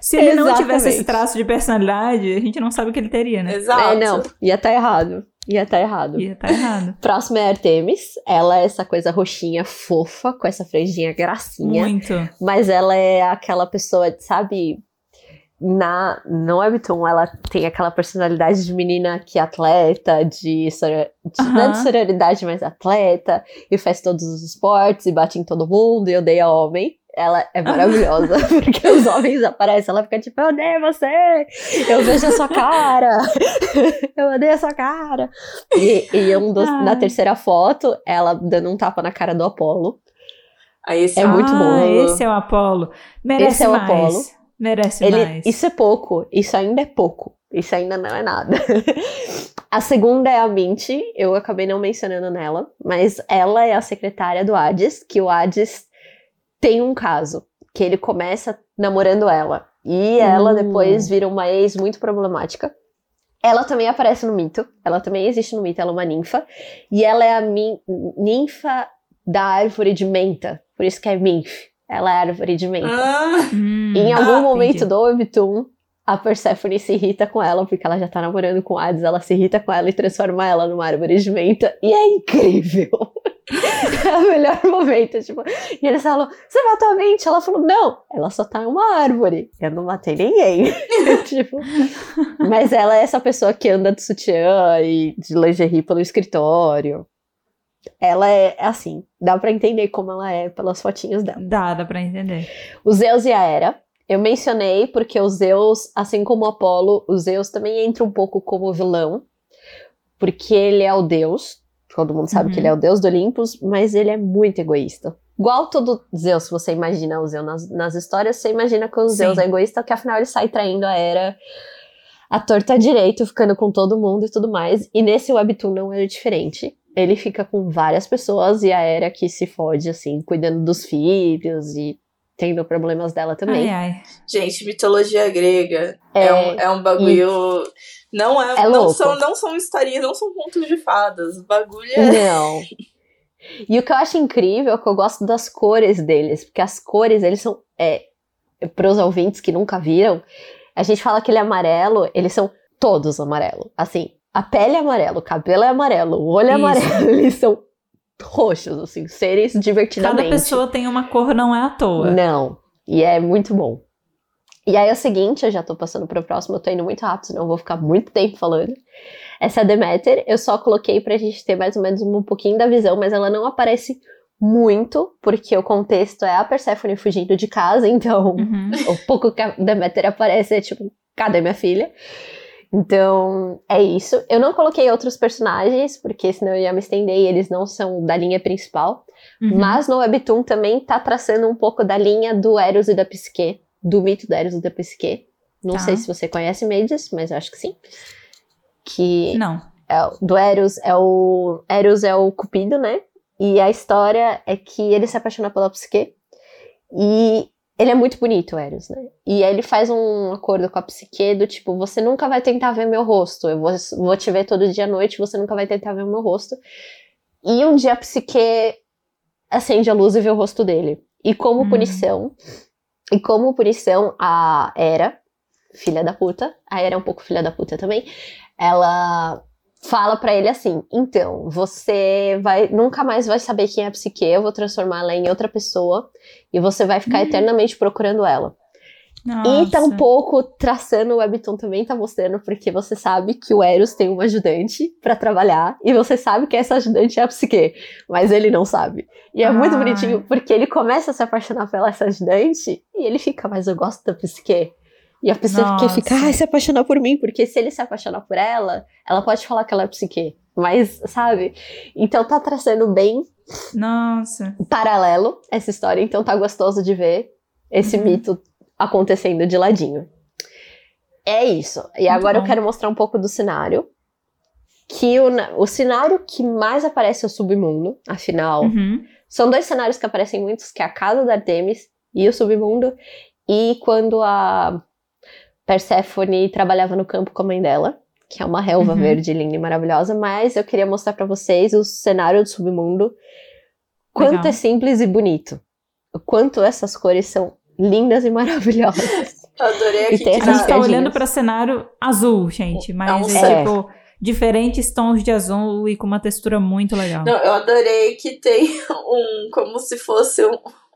Se ele não Exatamente. tivesse esse traço de personalidade, a gente não sabe o que ele teria, né? Exato. É, não, ia tá errado. Ia tá errado. Ia tá errado. Próxima é a Artemis. Ela é essa coisa roxinha, fofa, com essa franjinha gracinha. Muito. Mas ela é aquela pessoa, sabe? Na, no Webtoon, ela tem aquela personalidade de menina que é atleta, de, soro- de não é de sororidade, mas atleta, e faz todos os esportes, e bate em todo mundo, e odeia homem. Ela é maravilhosa, porque os homens aparecem, ela fica tipo, eu odeio você, eu vejo a sua cara, eu odeio a sua cara. E, e um dos- na terceira foto, ela dando um tapa na cara do Apolo. Aí esse É muito ah, bom. esse é o Apolo. Merece Esse é o mais. Apolo. Merece Ele, mais. isso é pouco, isso ainda é pouco, isso ainda não é nada. a segunda é a Minty, eu acabei não mencionando nela, mas ela é a secretária do Hades, que o Hades tem um caso, que ele começa namorando ela, e ela Uh. depois vira uma ex muito problemática. Ela também aparece no mito, ela também existe no mito, ela é uma ninfa, e ela é a ninfa da árvore de menta, por isso que é Minf. Ela é a árvore de menta. Ah, Hum, Em algum Ah, momento entendi. do Webtoon, a Persephone se irrita com ela, porque ela já tá namorando com o Hades, ela se irrita com ela e transforma ela numa árvore de menta, e é incrível. é o melhor momento, tipo, e eles falam, você matou a mente? Ela falou, não, ela só tá em uma árvore, eu não matei ninguém. tipo, mas ela é essa pessoa que anda de sutiã e de lingerie pelo escritório. Ela é assim, dá pra entender como ela é pelas fotinhas dela. Dá, dá pra entender. O Zeus e a Hera. Eu mencionei porque o Zeus, assim como o Apolo, o Zeus também entra um pouco como vilão. Porque ele é o deus. Todo mundo sabe Uhum. que ele é o deus do Olympus, mas ele é muito egoísta. Igual todo Zeus, se você imagina o Zeus nas, nas histórias, você imagina que o Sim. Zeus é egoísta, que afinal ele sai traindo a Hera a torta direito, ficando com todo mundo e tudo mais. E nesse Webtoon não é diferente. Ele fica com várias pessoas e a Hera que se fode, assim, cuidando dos filhos e tendo problemas dela também. Ai, ai. gente, mitologia grega é, É, um, é um bagulho. Não é, É não louco. são não são historinhas, não são contos de fadas. O bagulho é Não. E o que eu acho incrível é que eu gosto das cores deles, porque as cores, eles são. É, para os ouvintes que nunca viram, a gente fala que ele é amarelo, eles são todos amarelo. Assim, a pele é amarelo, o cabelo é amarelo, o olho é Isso. amarelo, eles são roxos, assim, seres divertidamente. Cada pessoa tem uma cor, não é à toa. Não. E é muito bom. E aí é o seguinte, eu já tô passando pro próximo, eu tô indo muito rápido, senão eu vou ficar muito tempo falando. Essa é a Demeter, eu só coloquei pra gente ter mais ou menos um pouquinho da visão, mas ela não aparece muito, porque o contexto é a Persephone fugindo de casa, então Uhum. o pouco que a Demeter aparece é tipo, cadê minha filha? Então, é isso. Eu não coloquei outros personagens, porque senão eu ia me estender e eles não são da linha principal. Uhum. Mas no Webtoon também tá traçando um pouco da linha do Eros e da Psique, do mito do Eros e da Psique. Não Tá. sei se você conhece Mages, mas eu acho que sim. Que Não. é, do Eros é o. Eros é o Cupido, né? E a história é que ele se apaixona pela Psique. E ele é muito bonito, Eros, né? E aí ele faz um acordo com a Psique do tipo: você nunca vai tentar ver meu rosto. Eu vou, vou te ver todo dia à noite, você nunca vai tentar ver o meu rosto. E um dia a Psique acende a luz e vê o rosto dele. E como Hum. punição. E como punição, a Hera, filha da puta, a Hera é um pouco filha da puta também, ela fala pra ele assim: então, você vai nunca mais vai saber quem é a Psique, eu vou transformá-la em outra pessoa e você vai ficar Hum. eternamente procurando ela. E tá um Nossa. pouco traçando o Webtoon também tá mostrando, porque você sabe que o Eros tem uma ajudante pra trabalhar, e você sabe que essa ajudante é a Psique, mas ele não sabe. E é muito Ai. bonitinho, porque ele começa a se apaixonar pela essa ajudante, e ele fica, mas eu gosto da Psique. E a Psique Nossa. fica, ai, se apaixonar por mim, porque se ele se apaixonar por ela, ela pode falar que ela é Psique. Mas, sabe? Então tá traçando bem Nossa. paralelo essa história, então tá gostoso de ver esse Uhum. mito acontecendo de ladinho. É isso. E Muito agora eu bom. quero mostrar um pouco do cenário. Que o, o cenário que mais aparece é o submundo, afinal, Uhum. São dois cenários que aparecem muitos, que é a casa da Artemis e o submundo, e quando a Persephone trabalhava no campo com a mãe dela, que é uma relva Uhum. verde linda e maravilhosa, mas eu queria mostrar pra vocês o cenário do submundo, quanto Legal. é simples e bonito. O quanto essas cores são lindas e maravilhosas. Eu adorei aqui A gente tá olhando pra cenário azul, gente, mas um é, céu. tipo diferentes tons de azul e com uma textura muito legal. Não, eu adorei que tem um. Como se fosse um.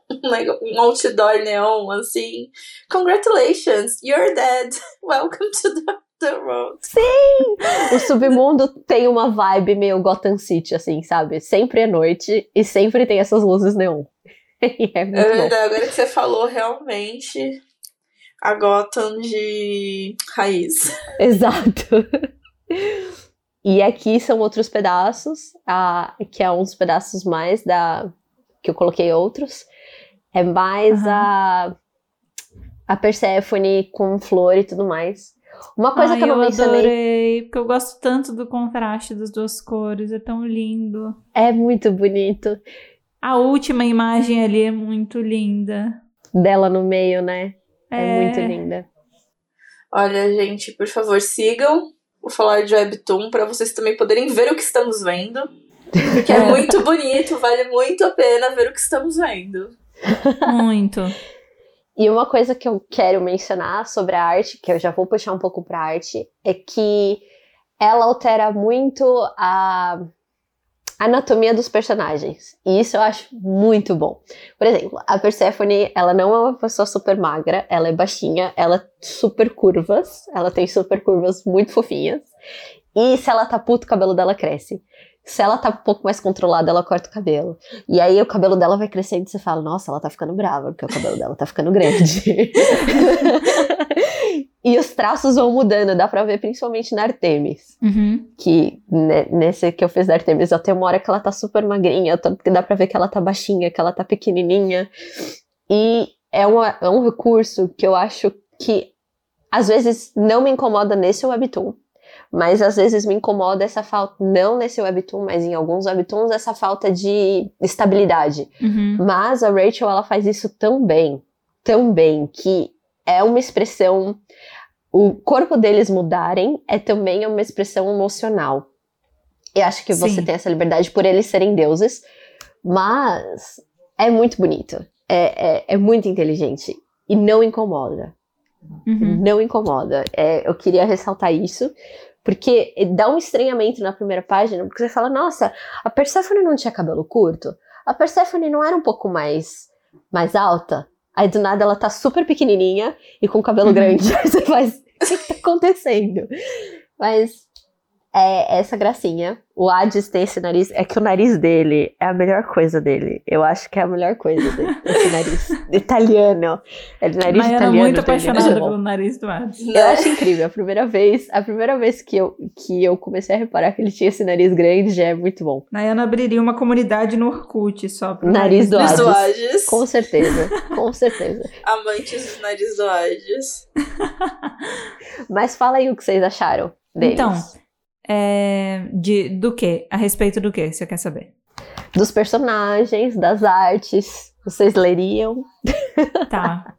Um um outdoor neon, assim. Congratulations, you're dead. Welcome to the, the world. O submundo tem uma vibe meio Gotham City, assim, sabe? Sempre é noite e sempre tem essas luzes neon. É muito É verdade, agora que você falou, realmente. A Gotham de raiz. Exato. E aqui são outros pedaços, a, que é uns pedaços mais da. que eu coloquei outros. É mais Aham. a. a Persephone com flor e tudo mais. Uma coisa Ai, que eu não mencionei. adorei, porque eu gosto tanto do contraste das duas cores, é tão lindo. É muito bonito. A última imagem ali é muito linda. Dela no meio, né? É, É. muito linda. Olha, gente, por favor, sigam o Falar de Webtoon para vocês também poderem ver o que estamos vendo. Porque é muito bonito, vale muito a pena ver o que estamos vendo. Muito. E uma coisa que eu quero mencionar sobre a arte, que eu já vou puxar um pouco pra arte, é que ela altera muito a anatomia dos personagens. E isso eu acho muito bom. Por exemplo, a Persephone, ela não é uma pessoa super magra, ela é baixinha, ela é super curvas, ela tem super curvas muito fofinhas. E se ela tá puta, o cabelo dela cresce. Se ela tá um pouco mais controlada, ela corta o cabelo. E aí o cabelo dela vai crescendo e você fala, nossa, ela tá ficando brava, porque o cabelo dela tá ficando grande. e os traços vão mudando, dá pra ver principalmente na Artemis. Uhum. Que ne- nesse que eu fiz da Artemis, até uma hora que ela tá super magrinha, dá pra ver que ela tá baixinha, que ela tá pequenininha. E é, uma, é um recurso que eu acho que às vezes não me incomoda nesse webtoon. Mas às vezes me incomoda essa falta, não nesse webtoon, mas em alguns webtoons, essa falta de estabilidade. Uhum. Mas a Rachel, ela faz isso tão bem, tão bem, que é uma expressão. O corpo deles mudarem é também uma expressão emocional. Eu acho que você Sim. tem essa liberdade por eles serem deuses, mas é muito bonito. É, é, é muito inteligente. E não incomoda. Uhum. Não incomoda. É, eu queria ressaltar isso. Porque dá um estranhamento na primeira página, porque você fala, nossa, a Persephone não tinha cabelo curto? A Persephone não era um pouco mais, mais alta? Aí do nada ela tá super pequenininha e com cabelo Uhum. grande. Aí você faz, o que que tá acontecendo? Mas é essa gracinha. O Hades tem esse nariz, é que o nariz dele é a melhor coisa dele. Eu acho que é a melhor coisa dele, esse nariz italiano. É nariz Mas era italiano. muito dele, apaixonada muito bom. pelo nariz do Hades. Eu acho incrível. A primeira vez, a primeira vez que eu, que eu comecei a reparar que ele tinha esse nariz grande já é muito bom. Nayana abriria uma comunidade no Orkut só pro Nariz do Nariz do Hades. Hades. Com certeza, com certeza. Amantes do nariz do Hades. Mas fala aí o que vocês acharam deles. Então, é, de, do que? A respeito do que você quer saber? Dos personagens, das artes, vocês leriam? Tá.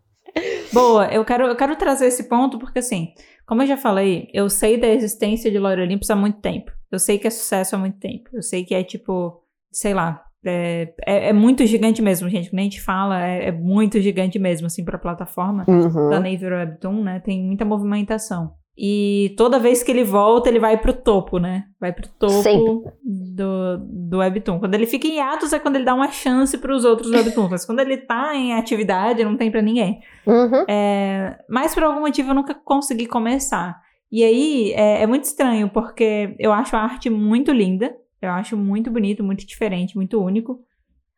Boa, eu quero, eu quero trazer esse ponto porque, assim, como eu já falei, eu sei da existência de Lore Olympus há muito tempo. Eu sei que é sucesso há muito tempo. Eu sei que é tipo, sei lá, é, é, é muito gigante mesmo, gente. Quando a gente fala, é, é muito gigante mesmo, assim, pra plataforma Uhum. da Navy Webtoon, né? Tem muita movimentação. E toda vez que ele volta, ele vai pro topo, né? Vai pro topo Sempre. do, do Webtoon. Quando ele fica em atos é quando ele dá uma chance pros outros Webtoons. Mas quando ele tá em atividade, não tem pra ninguém. Uhum. É, mas por algum motivo eu nunca consegui começar. E aí é, é muito estranho, porque eu acho a arte muito linda. Eu acho muito bonito, muito diferente, muito único.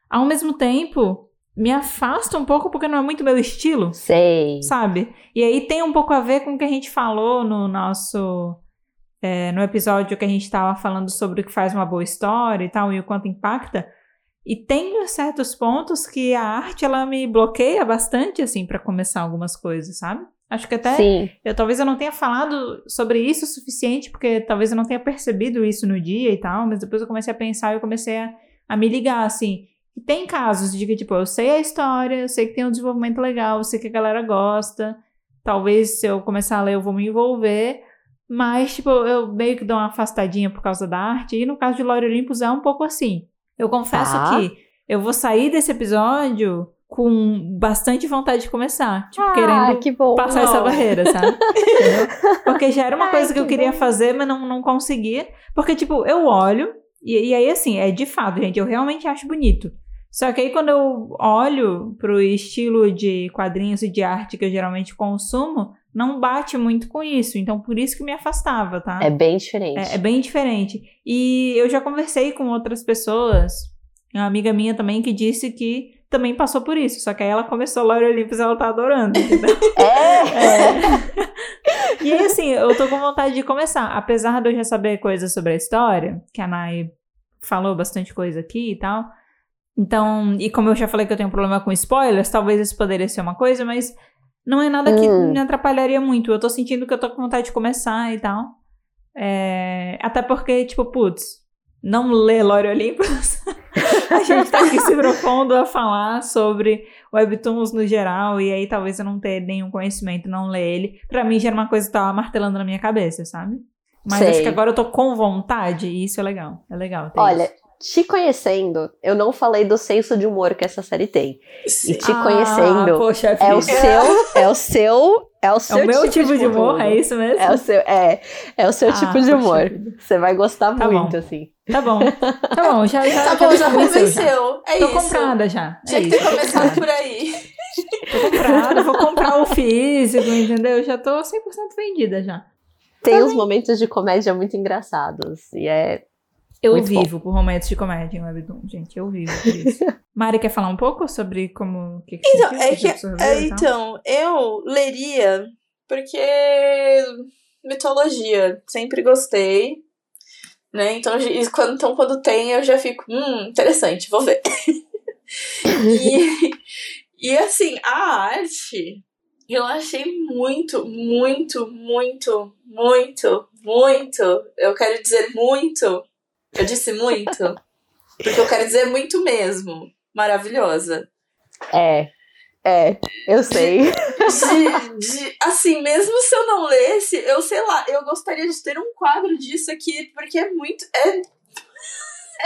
Ao mesmo tempo, me afasta um pouco porque não é muito meu estilo Sei. sabe? E aí tem um pouco a ver com o que a gente falou no nosso. é, no episódio que a gente estava falando sobre o que faz uma boa história e tal, e o quanto impacta. E tem certos pontos que a arte ela me bloqueia bastante, assim, para começar algumas coisas, sabe? Acho que até Sim. eu talvez eu não tenha falado sobre isso o suficiente, porque talvez eu não tenha percebido isso no dia e tal, mas depois eu comecei a pensar e eu comecei a, a me ligar, assim. E tem casos de que, tipo, eu sei a história, eu sei que tem um desenvolvimento legal, eu sei que a galera gosta. Talvez se eu começar a ler eu vou me envolver. Mas, tipo, eu meio que dou uma afastadinha por causa da arte. E no caso de Lore Olympus é um pouco assim. Eu confesso Tá. que eu vou sair desse episódio com bastante vontade de começar. Tipo, Ah, querendo que passar essa barreira, sabe? Porque já era uma Ai, coisa que eu que queria bom. fazer, mas não, não conseguia. Porque, tipo, eu olho, e, e aí, assim, é de fato, gente, eu realmente acho bonito. Só que aí, quando eu olho pro estilo de quadrinhos e de arte que eu geralmente consumo, não bate muito com isso. Então, por isso que me afastava, tá? É bem diferente. É, é bem diferente. E eu já conversei com outras pessoas, uma amiga minha também, que disse que também passou por isso. Só que aí ela começou Laura Olympus e ela tá adorando, entendeu? É. E aí, assim, eu tô com vontade de começar. Apesar de eu já saber coisas sobre a história, que a Nai falou bastante coisa aqui e tal. Então, e como eu já falei que eu tenho um problema com spoilers, talvez isso poderia ser uma coisa, mas não é nada que Hum. me atrapalharia muito. Eu tô sentindo que eu tô com vontade de começar e tal. É, Até porque, tipo, putz, não lê Lore Olympus. a gente tá aqui se propondo a falar sobre webtoons no geral, e aí talvez eu não ter nenhum conhecimento, não ler ele. Pra mim já era uma coisa que tava martelando na minha cabeça, sabe? Mas Sei. acho que agora eu tô com vontade, e isso é legal. É legal. Olha, isso. te conhecendo, eu não falei do senso de humor que essa série tem. E te Ah, conhecendo, poxa, é o filha. seu, é o seu, é o É seu o meu tipo de humor, é isso mesmo? É o seu, é, é o seu Ah, tipo de humor. Você vai gostar Tá muito, bom. assim. Tá bom. Tá bom, já, já, Tá bom, já convenceu, já. É Tô isso. comprada já. Tinha é que ter começado por aí. Tô comprada, vou comprar o físico, entendeu? Já tô 100% vendida já. Tem uns momentos de comédia muito engraçados. E é. Eu Muito bom. vivo por momentos de comédia em Webtoon, gente. Eu vivo por isso. Mari, quer falar um pouco sobre como... O que que Então, é que, é, então, eu leria porque mitologia, sempre gostei, né? Então, quando, então, quando tem, eu já fico, hum, interessante, vou ver. e, e assim, a arte, eu achei muito, muito, muito, muito, muito, eu quero dizer muito, eu disse muito, porque eu quero dizer muito mesmo, maravilhosa. É. É, eu sei. De, de- assim, mesmo se eu não lesse, eu sei lá, eu gostaria de ter um quadro disso aqui, porque é muito. É,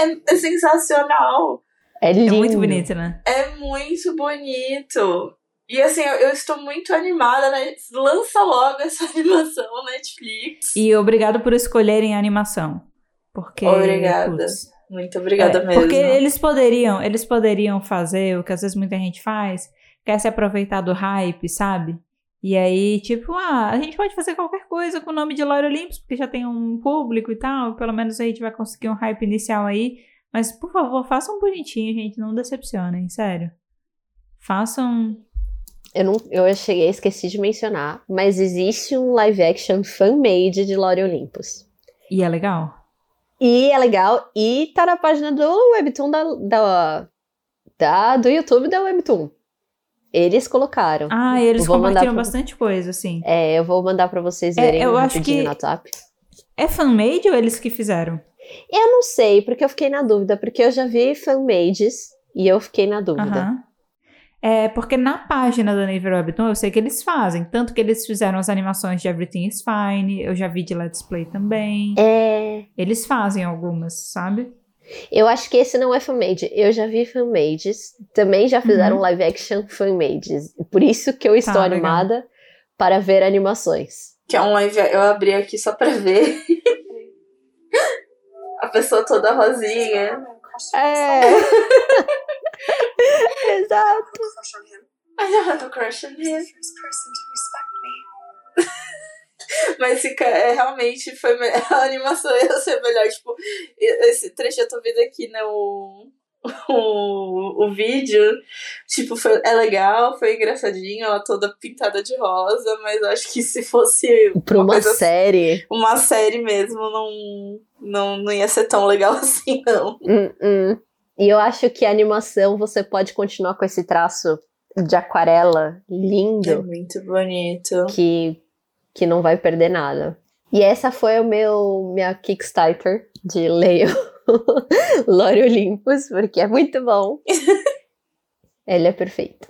é, é sensacional. É É lindo. muito bonito, né? É muito bonito. E assim, eu, eu estou muito animada, né? Lança logo essa animação Netflix. E obrigado por escolherem a animação. Porque... Obrigada. putz, Muito obrigada É, mesmo. Porque eles poderiam, eles poderiam fazer o que às vezes muita gente faz, que é se aproveitar do hype, sabe? E aí, tipo, ah, a gente pode fazer qualquer coisa com o nome de Laura Olympus, porque já tem um público e tal, pelo menos a gente vai conseguir um hype inicial aí. Mas, por favor, façam bonitinho, gente, não decepcionem, sério. Façam. Eu, não, eu cheguei, esqueci de mencionar, mas existe um live action fan-made de Lore Olympus. E é legal. E é legal, e tá na página do Webtoon da, da, da- do YouTube da Webtoon. Eles colocaram. Ah, eles compartilham pra- bastante coisa, assim. É, eu vou mandar pra vocês É, verem eu acho que- no WhatsApp. É fan-made ou eles que fizeram? Eu não sei, porque eu fiquei na dúvida, porque eu já vi fan-mades e eu fiquei na dúvida. Aham. É, porque na página da Naver Webtoon eu sei que eles fazem. Tanto que eles fizeram as animações de Everything is Fine. Eu já vi de Let's Play também. É, Eles fazem algumas, sabe? Eu acho que esse não é fan-made. Eu já vi fan-mades, também já fizeram Uhum. live action fan-mades. Por isso que eu estou Tá, legal. animada para ver animações. Que é um live. Eu abri aqui só pra ver. A pessoa toda rosinha. É. Exato. I don't have a crush on him. Mas fica, é, realmente foi a animação ia ser melhor. Tipo, esse trecho eu tô vendo aqui, né? O, o, o vídeo. Tipo, foi, é legal, foi engraçadinho, ela toda pintada de rosa, mas acho que se fosse Pra uma coisa- série. uma série mesmo, não, não, não ia ser tão legal assim, não. Hum, hum. E eu acho que a animação você pode continuar com esse traço de aquarela É lindo muito bonito. que, que não vai perder nada. E essa foi o meu minha Kickstarter de Leio Lore Olympus, porque é muito bom. Ele é perfeito.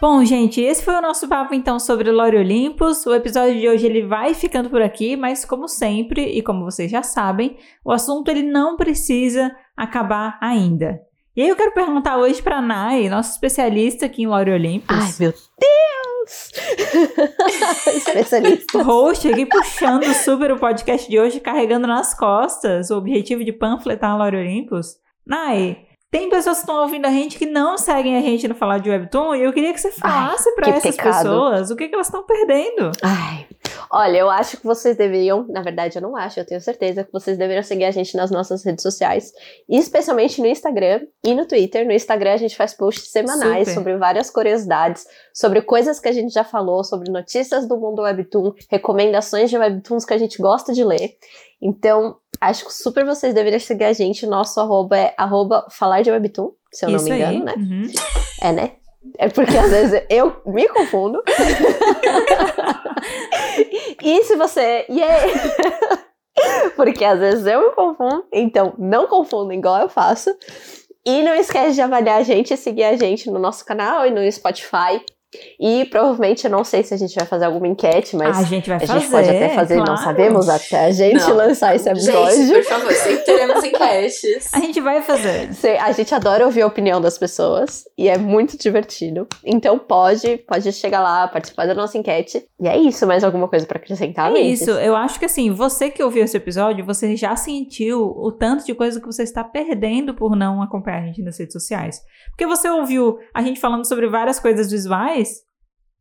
Bom, gente, esse foi o nosso papo então sobre Lore Olympus. O episódio de hoje ele vai ficando por aqui, mas como sempre e como vocês já sabem, o assunto ele não precisa acabar ainda. E aí eu quero perguntar hoje para Nai, nossa especialista aqui em Lore Olympus. Ai, meu Deus! especialista. Host aqui puxando super o podcast de hoje, carregando nas costas o objetivo de panfletar Lore Olympus. Nai, tem pessoas que estão ouvindo a gente que não seguem a gente no Falar de Webtoon e eu queria que você falasse para essas pecado. pessoas o que, que elas estão perdendo. Ai, olha, eu acho que vocês deveriam, na verdade eu não acho, eu tenho certeza que vocês deveriam seguir a gente nas nossas redes sociais, especialmente no Instagram e no Twitter. No Instagram a gente faz posts semanais Super. sobre várias curiosidades, sobre coisas que a gente já falou, sobre notícias do mundo Webtoon, recomendações de Webtoons que a gente gosta de ler. Então, acho que super vocês deveriam seguir a gente. Nosso arroba é arroba falar de webtoon, se eu Isso não me engano, aí. né? Uhum. É, né? É porque às vezes eu me confundo. e se você. Yeah! porque às vezes eu me confundo. Então, não confunda igual eu faço. E não esquece de avaliar a gente e seguir a gente no nosso canal e no Spotify. E provavelmente, eu não sei se a gente vai fazer alguma enquete, mas a gente vai a fazer. gente pode até fazer, claro. não sabemos até a gente Não. lançar esse episódio. Gente, por favor, sempre teremos enquetes. A gente vai fazer. A gente adora ouvir a opinião das pessoas e é muito divertido. Então pode, pode chegar lá, participar da nossa enquete. E é isso, mais alguma coisa pra acrescentar, É Mendes? isso, eu acho que assim, você que ouviu esse episódio, você já sentiu o tanto de coisa que você está perdendo por não acompanhar a gente nas redes sociais. Porque você ouviu a gente falando sobre várias coisas visuais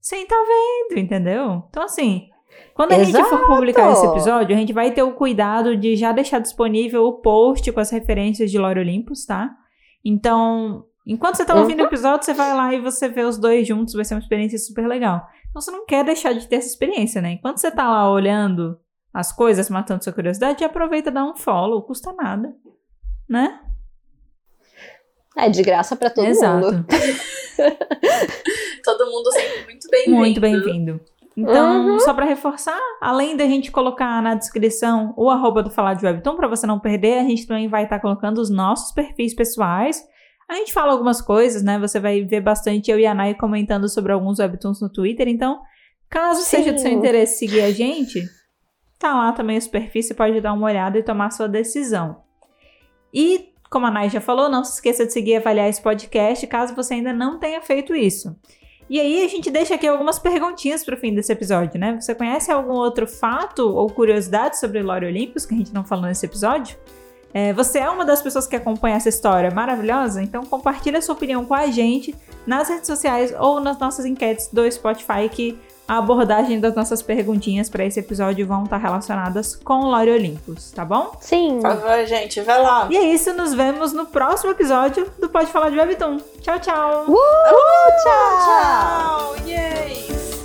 sem estar vendo, entendeu? Então, assim, quando a gente for Exato! publicar esse episódio, a gente vai ter o cuidado de já deixar disponível o post com as referências de Lore Olympus, tá? Então, enquanto você tá Uhum. ouvindo o episódio, você vai lá e você vê os dois juntos, vai ser uma experiência super legal. Então você não quer deixar de ter essa experiência, né? Enquanto você tá lá olhando as coisas, matando sua curiosidade, aproveita e dá um follow, custa nada, né? É de graça pra todo Exato. mundo. Todo mundo sempre muito bem-vindo. Muito bem-vindo. Então, Uhum. só pra reforçar, além da gente colocar na descrição o arroba do Falar de Webtoon, pra você não perder, a gente também vai estar colocando os nossos perfis pessoais. A gente fala algumas coisas, né? Você vai ver bastante eu e a Nai comentando sobre alguns Webtoons no Twitter. Então, caso Sim. seja do seu interesse seguir a gente, tá lá também os perfis, você pode dar uma olhada e tomar sua decisão. E, como a Nai já falou, não se esqueça de seguir e avaliar esse podcast, caso você ainda não tenha feito isso. E aí a gente deixa aqui algumas perguntinhas pro fim desse episódio, né? Você conhece algum outro fato ou curiosidade sobre Lore Olympus que a gente não falou nesse episódio? É, você é uma das pessoas que acompanha essa história maravilhosa? Então compartilha sua opinião com a gente nas redes sociais ou nas nossas enquetes do Spotify que a abordagem das nossas perguntinhas para esse episódio vão estar relacionadas com Lore Olympus, tá bom? Sim. Por favor, gente, vai lá. E é isso, nos vemos no próximo episódio do Pode Falar de Webtoon. Tchau, tchau! Uh, tchau! Tchau!